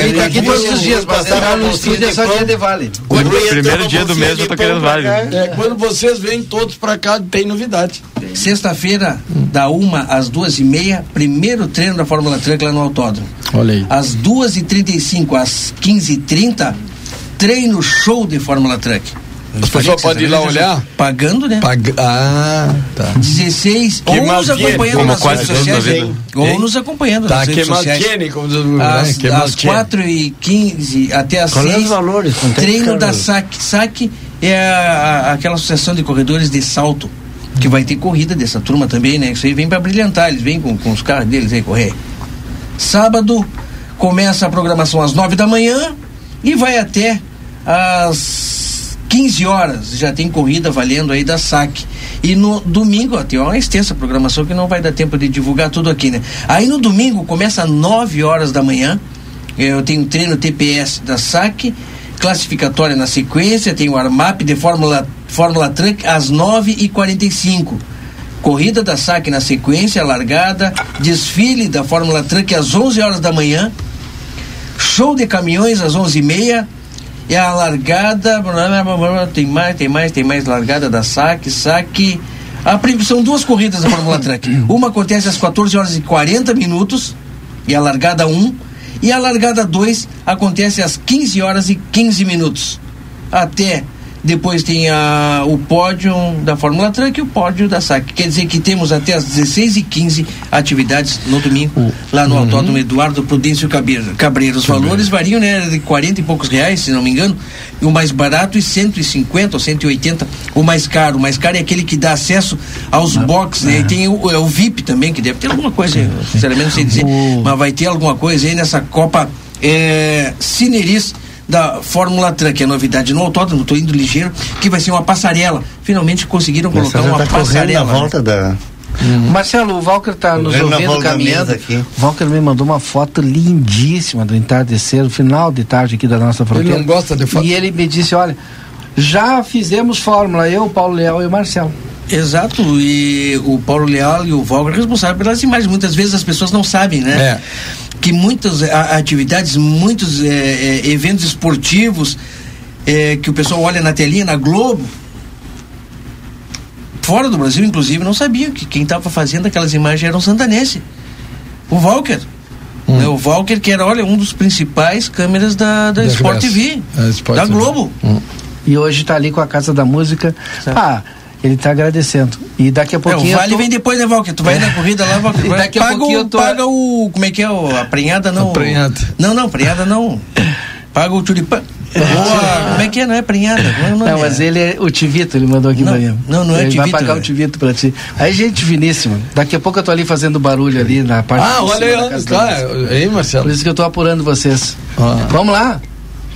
Speaker 1: Ele tá aqui todos os dias, mas
Speaker 5: passar
Speaker 1: entrar no
Speaker 5: uma
Speaker 1: estúdio é só dia de vale.
Speaker 5: Quando
Speaker 19: primeiro dia do mês eu tô querendo vale.
Speaker 2: É, quando vocês vêm todos pra cá, tem novidade.
Speaker 6: Sexta-feira, da uma às duas e meia, primeiro treino da Fórmula Truck lá no autódromo.
Speaker 2: Olha aí.
Speaker 6: Às duas e trinta e cinco, às quinze e trinta, treino show de Fórmula Truck.
Speaker 2: As pessoas podem ir lá olhar?
Speaker 6: Pagando, né?
Speaker 2: Pag... Ah, tá.
Speaker 6: 16,
Speaker 2: Que
Speaker 6: ou nos acompanhando
Speaker 2: como
Speaker 6: nas
Speaker 2: quase
Speaker 6: redes sociais.
Speaker 2: vida.
Speaker 6: Ou
Speaker 2: Hein?
Speaker 6: nos acompanhando
Speaker 2: Tá,
Speaker 6: nas
Speaker 2: que
Speaker 6: redes sociais.
Speaker 2: maltiene, como diz né? Que
Speaker 6: às
Speaker 2: maltiene.
Speaker 6: 4 e 15 até às
Speaker 5: Qual é
Speaker 6: 6
Speaker 5: os valores? É
Speaker 6: treino da? SAC. SAC é a- a- aquela associação de corredores de salto que vai ter corrida dessa turma também, né? Isso aí vem para brilhantar, eles vêm com, com os carros deles aí correr. Sábado começa a programação às 9 da manhã e vai até às 15 horas. Já tem corrida valendo aí da SAC. E no domingo, ó, tem uma extensa programação que não vai dar tempo de divulgar tudo aqui, né? Aí no domingo começa às 9 horas da manhã. Eu tenho treino TPS da SAC, classificatória na sequência, tem o Armap de Fórmula, Fórmula Truck às 9h45. Corrida da SAC na sequência, largada, desfile da Fórmula Truck às 11 horas da manhã, show de caminhões às 11h30, e a largada, tem mais, tem mais, tem mais largada da SAC, SAC. A, são duas corridas da Fórmula Truck. Uma acontece às 14 horas e 40 minutos, e a largada 1, e a largada 2 acontece às 15 horas e 15 minutos. Até depois tem a, o pódio da Fórmula Truck e o pódio da SAC. Quer dizer que temos até às 16 e 15 atividades no domingo, lá no Autódromo Eduardo Prudêncio Cabreiro. Cabreiro. Os valores variam, né? De 40 e poucos reais, se não me engano. E o mais barato e 150 ou 180. O mais caro. O mais caro é aquele que dá acesso aos boxes, né? E tem o, é o VIP também, que deve ter alguma coisa, sinceramente não sei dizer. Mas vai ter alguma coisa aí nessa Copa é, Cineris da Fórmula Truck, é novidade no autódromo, tô indo ligeiro, que vai ser uma passarela. Finalmente conseguiram colocar uma
Speaker 5: tá
Speaker 6: passarela.
Speaker 5: na
Speaker 6: né?
Speaker 5: volta da.
Speaker 1: Marcelo, o Walker está nos ouvindo caminhando.
Speaker 5: mesa aqui.
Speaker 1: O Walker me mandou uma foto lindíssima do entardecer, no final de tarde aqui da nossa fronteira.
Speaker 2: não gosta de foto?
Speaker 1: E ele me disse: olha, já fizemos fórmula, eu, Paulo Leal e o Marcelo.
Speaker 6: Exato, e o Paulo Leal e o Valga responsável pelas imagens. Muitas vezes as pessoas não sabem, né?
Speaker 2: É.
Speaker 6: Que muitas atividades, muitos é, é, eventos esportivos é, que o pessoal olha na telinha, na Globo, fora do Brasil, inclusive, não sabiam que quem estava fazendo aquelas imagens era um santanense. O Walker.
Speaker 2: Hum.
Speaker 6: Né? O Walker, que era, olha, um dos principais câmeras da, da
Speaker 1: Da
Speaker 6: Sport. TV,
Speaker 2: É, Sport
Speaker 6: da
Speaker 2: TV.
Speaker 6: Globo.
Speaker 1: E hoje está ali com a Casa da Música. Ah, ele está agradecendo. E daqui a
Speaker 6: É,
Speaker 1: pouquinho.
Speaker 6: o vale
Speaker 1: tô-
Speaker 6: vem depois, né, Walker? Tu vai na corrida lá, Walker.
Speaker 1: E daqui a
Speaker 6: paga
Speaker 1: pouquinho
Speaker 6: o,
Speaker 1: eu tô-
Speaker 6: paga o. Como é que é? O, a prenhada não.
Speaker 2: A prenhada.
Speaker 6: Não, não, prenhada não. Paga o tulipã. Ou a- como é que é? Não é prenhada? Não, é
Speaker 1: Não, mas
Speaker 6: é.
Speaker 1: ele é o Tivito, ele mandou aqui
Speaker 6: Não,
Speaker 1: pra mim.
Speaker 6: não, não é
Speaker 1: ele
Speaker 6: Tivito,
Speaker 1: vai pagar
Speaker 6: né?
Speaker 1: o Tivito pra ti. Aí, gente finíssima. Daqui a pouco eu tô ali fazendo barulho ali na parte
Speaker 2: Ah,
Speaker 1: de cima
Speaker 2: olha aí,
Speaker 1: casa
Speaker 2: tá, aí, Marcelo.
Speaker 1: Por isso que eu tô apurando vocês.
Speaker 2: Ah.
Speaker 1: Vamos lá.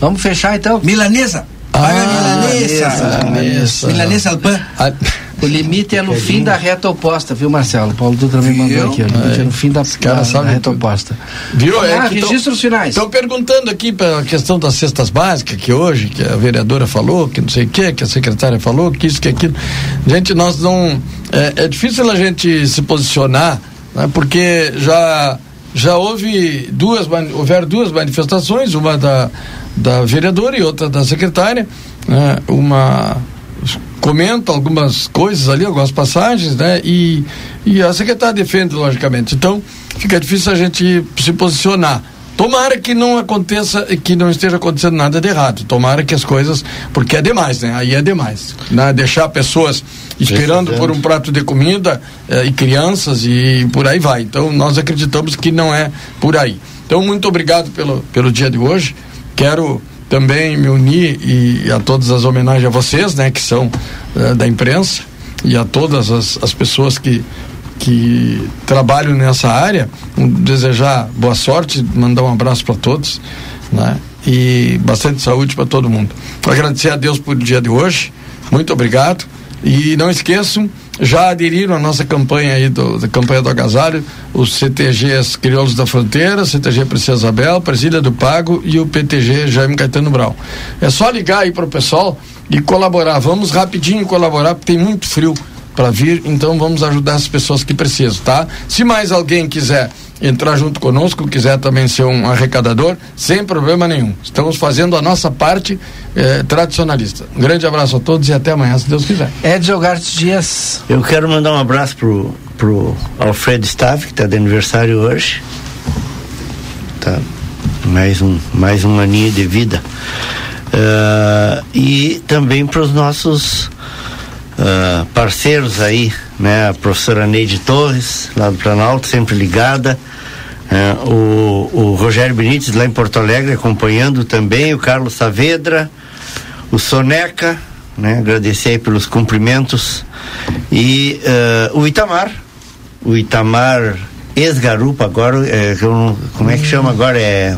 Speaker 1: Vamos fechar então.
Speaker 6: Milanesa.
Speaker 2: Ah,
Speaker 6: milanesa.
Speaker 1: milanesa.
Speaker 6: Milanesa al pan.
Speaker 2: Ah,
Speaker 1: O limite é no fim da reta oposta, viu, Marcelo? Paulo Dutra me mandou aqui. O limite é no fim da, da, da reta
Speaker 2: tudo.
Speaker 1: oposta.
Speaker 2: Viu?
Speaker 1: Lá,
Speaker 2: que tão-
Speaker 1: registros finais.
Speaker 2: Estão perguntando aqui pela questão das cestas básicas, que hoje, que a vereadora falou, que não sei o que, que a secretária falou, que isso, que aquilo. Gente, nós não. É, é difícil a gente se posicionar, né, porque já, já houve duas, houveram duas manifestações, uma da, da vereadora e outra da secretária. né, uma comenta algumas coisas ali, algumas passagens, né? E, e a secretária defende, logicamente. Então, fica difícil a gente se posicionar. Tomara que não aconteça, que não esteja acontecendo nada de errado. Tomara que as coisas, porque é demais, né? Aí é demais. Né? Deixar pessoas esperando por um prato de comida eh, e crianças e por aí vai. Então, nós acreditamos que não é por aí. Então, muito obrigado pelo, pelo dia de hoje. Quero também me unir e a todas as homenagens a vocês, né, que são eh, da imprensa e a todas as, as pessoas que que trabalham nessa área, um, desejar boa sorte, mandar um abraço para todos, né? E bastante saúde para todo mundo. Agradecer a Deus por o dia de hoje. Muito obrigado. E não esqueçam, já aderiram à nossa campanha aí do, da campanha do agasalho, os CTGs Crioulos da Fronteira, CTG Princesa Isabel, Presília do Pago e o PTG Jaime Caetano Brau. É só ligar aí para o pessoal e colaborar. Vamos rapidinho colaborar, porque tem muito frio para vir, então vamos ajudar as pessoas que precisam, tá? Se mais alguém quiser entrar junto conosco, quiser também ser um arrecadador, sem problema nenhum. Estamos fazendo a nossa parte eh, tradicionalista. Um grande abraço a todos e até amanhã, se Deus quiser.
Speaker 1: Edson Gartes Dias.
Speaker 5: Eu quero mandar um abraço pro, pro Alfredo Staff, que está de aniversário hoje. Tá. Mais um, mais um aninho de vida. Ah, e também para os nossos ah, parceiros aí, né? A professora Neide Torres, lá do Planalto, sempre ligada. É, o, o Rogério Benítez lá em Porto Alegre acompanhando também, o Carlos Saavedra, o Soneca, né? Agradecer aí pelos cumprimentos. E ah, o Itamar, o Itamar ex-garupa agora, é, não- como é que chama agora? É,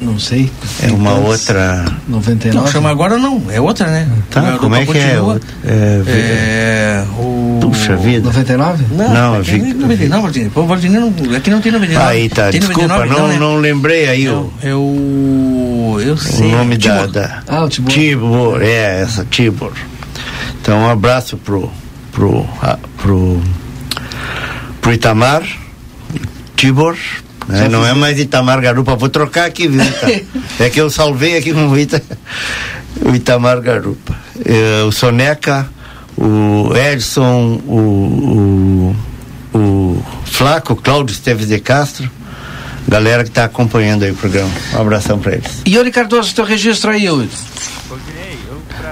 Speaker 1: Não sei.
Speaker 5: é uma
Speaker 1: Então,
Speaker 5: outra.
Speaker 1: 99.
Speaker 6: Não, chama agora não, é outra, né?
Speaker 5: Tá, como é que é? É,
Speaker 6: É, o...
Speaker 5: Puxa vida.
Speaker 1: 99?
Speaker 6: Não,
Speaker 5: Não,
Speaker 6: não,
Speaker 5: vi-
Speaker 6: tem 99, Valdinei. Pô, Valdinei não, aqui não tem 99.
Speaker 5: Aí tá,
Speaker 6: tem
Speaker 5: desculpa,
Speaker 6: 99,
Speaker 5: não,
Speaker 6: né?
Speaker 5: não lembrei aí o,
Speaker 6: É o. Eu
Speaker 5: o
Speaker 6: sei.
Speaker 5: nome da,
Speaker 6: Timor.
Speaker 5: da.
Speaker 1: Ah, o Tibor.
Speaker 5: Tibor, é, essa, Tibor. Então, um abraço pro, pro, a- pro, pro Itamar, Tibor, né? não é mais Itamar Garupa, vou trocar aqui, viu? É que eu salvei aqui com o, Ita, o Itamar Garupa. É, o Soneca, o Edson, o, o, o Flaco, Cláudio Esteves de Castro, galera que está acompanhando aí o programa. Um abração para eles.
Speaker 1: Yuri Cardoso, teu registro aí, Yuri.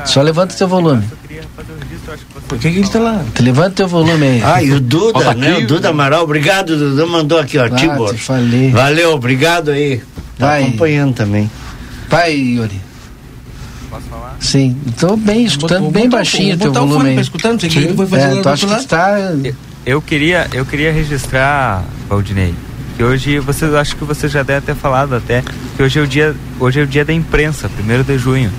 Speaker 1: Só levanta teu volume.
Speaker 6: Por que, que ele está lá?
Speaker 1: Levanta teu volume aí.
Speaker 5: Ah, e o Duda,
Speaker 1: Fala
Speaker 5: né?
Speaker 1: aqui.
Speaker 5: O Duda Amaral, obrigado, Duda mandou aqui, ó,
Speaker 1: Ah,
Speaker 5: Tibor.
Speaker 1: te falei.
Speaker 5: Valeu, obrigado aí. Tá
Speaker 1: Vai.
Speaker 5: acompanhando também.
Speaker 1: Vai, Yuri. Posso falar? Sim, estou bem escutando,
Speaker 6: Vou
Speaker 1: bem
Speaker 6: botar o-
Speaker 1: baixinho
Speaker 6: vou
Speaker 1: teu
Speaker 6: botar o
Speaker 1: volume
Speaker 6: fone
Speaker 1: aí.
Speaker 6: pra escutar, não sei o que ele foi fazer
Speaker 1: é, tu acha que está...
Speaker 20: Eu queria, eu queria registrar, Valdinei, que hoje vocês acho que vocês já devem ter falado até que hoje é o dia, hoje é o dia da imprensa, primeiro de junho.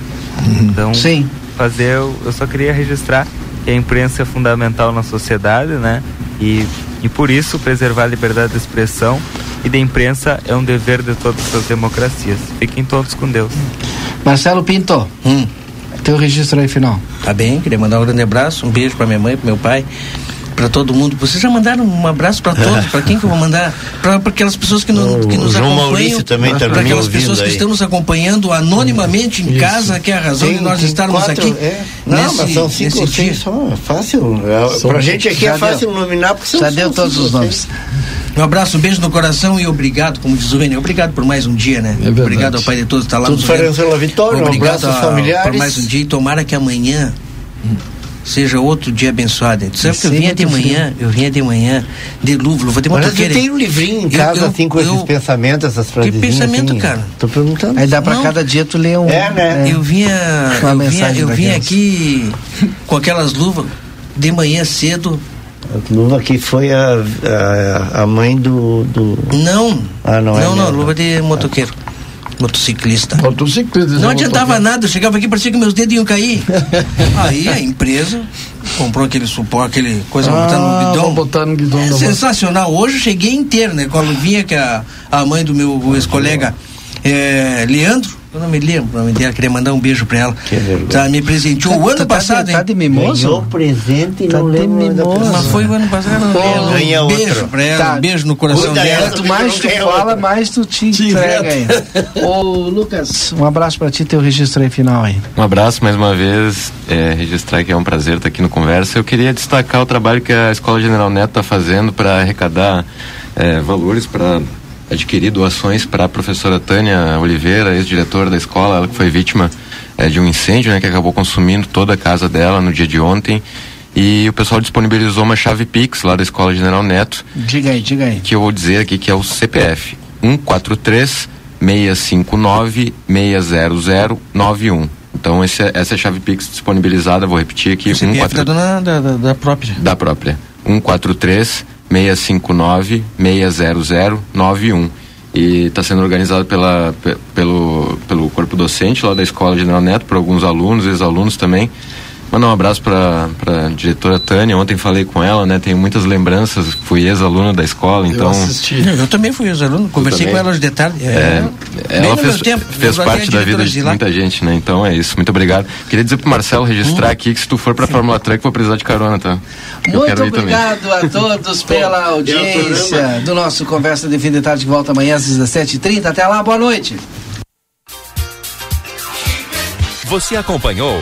Speaker 20: Então,
Speaker 1: Sim.
Speaker 20: fazer, eu, eu só queria registrar que a imprensa é fundamental na sociedade, né? E, e por isso preservar a liberdade de expressão e da imprensa é um dever de todas as democracias. Fiquem todos com Deus.
Speaker 1: Marcelo Pinto,
Speaker 6: Hum.
Speaker 1: teu registro aí final.
Speaker 6: Tá bem, queria mandar um grande abraço, um beijo pra minha mãe, pro meu pai, pra todo mundo. Vocês já mandaram um abraço pra todos? pra quem que eu vou mandar? Pra aquelas pessoas que, no- que nos
Speaker 5: João
Speaker 6: acompanham.
Speaker 5: Maurício também tá
Speaker 6: pra
Speaker 5: me
Speaker 6: aquelas
Speaker 5: ouvindo
Speaker 6: pessoas que
Speaker 5: aí.
Speaker 6: estão nos acompanhando anonimamente em
Speaker 5: Isso.
Speaker 6: casa, que é a razão
Speaker 5: Tem-
Speaker 6: de nós estarmos
Speaker 5: quatro,
Speaker 6: aqui.
Speaker 5: é. Não, mas são cinco ou
Speaker 6: nesse
Speaker 5: seis só, é fácil. É,
Speaker 6: Só-
Speaker 5: pra gente aqui é fácil
Speaker 6: deu.
Speaker 5: nominar porque são
Speaker 1: Já deu todos
Speaker 5: cinco
Speaker 1: os nomes.
Speaker 6: Um abraço, um beijo no coração e obrigado, como diz o Renê, obrigado por mais um dia, né?
Speaker 5: verdade.
Speaker 6: obrigado ao Pai de todos que está lá
Speaker 5: Tudo
Speaker 6: nos
Speaker 5: vitória, um
Speaker 6: Obrigado
Speaker 5: abraço aos
Speaker 6: a-
Speaker 5: familiares.
Speaker 6: Por mais um dia e tomara que amanhã seja outro dia abençoado. Tu sabe que eu vinha de
Speaker 5: muito
Speaker 6: manhã, eu vinha de manhã de luva, luva de
Speaker 5: Mas
Speaker 6: motoqueiro.
Speaker 5: você tem um livrinho em
Speaker 6: Eu-
Speaker 5: casa,
Speaker 6: eu-
Speaker 5: assim, com esses
Speaker 6: eu-
Speaker 5: pensamentos, essas frases.
Speaker 6: pensamento, cara?
Speaker 5: Tô perguntando.
Speaker 1: Aí dá pra
Speaker 6: Não.
Speaker 1: cada dia tu ler um.
Speaker 5: É, né?
Speaker 6: Eu vinha,
Speaker 1: Uma
Speaker 6: eu vinha, eu vinha aqui com aquelas luvas de manhã cedo.
Speaker 5: A luva que foi a, a, a mãe do, do.
Speaker 6: Não.
Speaker 5: Ah, não, é
Speaker 6: não, não,
Speaker 5: mesmo.
Speaker 6: luva de motoqueiro. Motociclista.
Speaker 2: Motociclista.
Speaker 6: Não adiantava nada, eu chegava aqui parecia que meus dedos iam cair. Aí a empresa comprou aquele suporte, aquele coisa
Speaker 2: Ah,
Speaker 6: botando no guidão.
Speaker 2: botar no guidão
Speaker 6: É sensacional. Hoje eu cheguei inteiro, né? Com a luvinha que a, a mãe do meu ex-colega é, Leandro, eu não me lembro o nome dela, queria mandar um beijo pra ela. Tá, me presenteou o
Speaker 1: Tá-
Speaker 6: ano
Speaker 1: tá-
Speaker 6: passado,
Speaker 1: tá
Speaker 6: hein?
Speaker 1: de mimoso?
Speaker 5: Ganhou presente e
Speaker 1: Tá
Speaker 5: não lembro
Speaker 1: mimoso.
Speaker 6: Mas foi o ano passado, não lembro.
Speaker 5: Ganha
Speaker 6: Um beijo
Speaker 5: outro.
Speaker 6: pra ela,
Speaker 1: Tá.
Speaker 6: um beijo no coração
Speaker 5: Cuida
Speaker 6: dela.
Speaker 1: Quanto mais tu fala,
Speaker 5: outra.
Speaker 1: mais tu te entrega aí. Ô, Lucas, um abraço pra ti, teu registro aí final aí.
Speaker 19: Um abraço mais uma vez, é, registrar que é um prazer estar aqui no Conversa. Eu queria destacar o trabalho que a Escola General Neto está fazendo para arrecadar é, valores para adquirir doações para a professora Tânia Oliveira, ex-diretora da escola, ela que foi vítima é, de um incêndio né, que acabou consumindo toda a casa dela no dia de ontem. E o pessoal disponibilizou uma chave Pix lá da Escola General Neto
Speaker 1: Diga aí, diga aí.
Speaker 19: que eu vou dizer aqui que é o CPF 143 659 60091. Então esse, é- essa é a chave Pix disponibilizada, vou repetir aqui,
Speaker 6: O CPF da
Speaker 19: 143
Speaker 6: dona da, da, da própria.
Speaker 19: da própria. 143 659 60091. E está sendo organizado pela, pe- pelo, pelo corpo docente lá da Escola General Neto, por alguns alunos, ex-alunos também. Mandar um abraço para a diretora Tânia. Ontem falei com ela, né? Tenho muitas lembranças. Fui ex-aluno da escola, então.
Speaker 6: Eu, eu também fui ex-aluno, conversei com ela hoje de tarde.
Speaker 19: É,
Speaker 6: bem
Speaker 19: ela fez,
Speaker 6: tempo,
Speaker 19: fez parte da vida de
Speaker 6: lá.
Speaker 19: muita gente, né? Então é isso. Muito obrigado. Queria dizer pro Marcelo registrar aqui que se tu for pra Fórmula Truck, vou precisar de carona, tá? Eu
Speaker 1: Muito
Speaker 19: ir também.
Speaker 1: obrigado a todos pela audiência do nosso Conversa de Fim de Tarde que volta amanhã às 17h30. Até lá, boa noite.
Speaker 21: Você acompanhou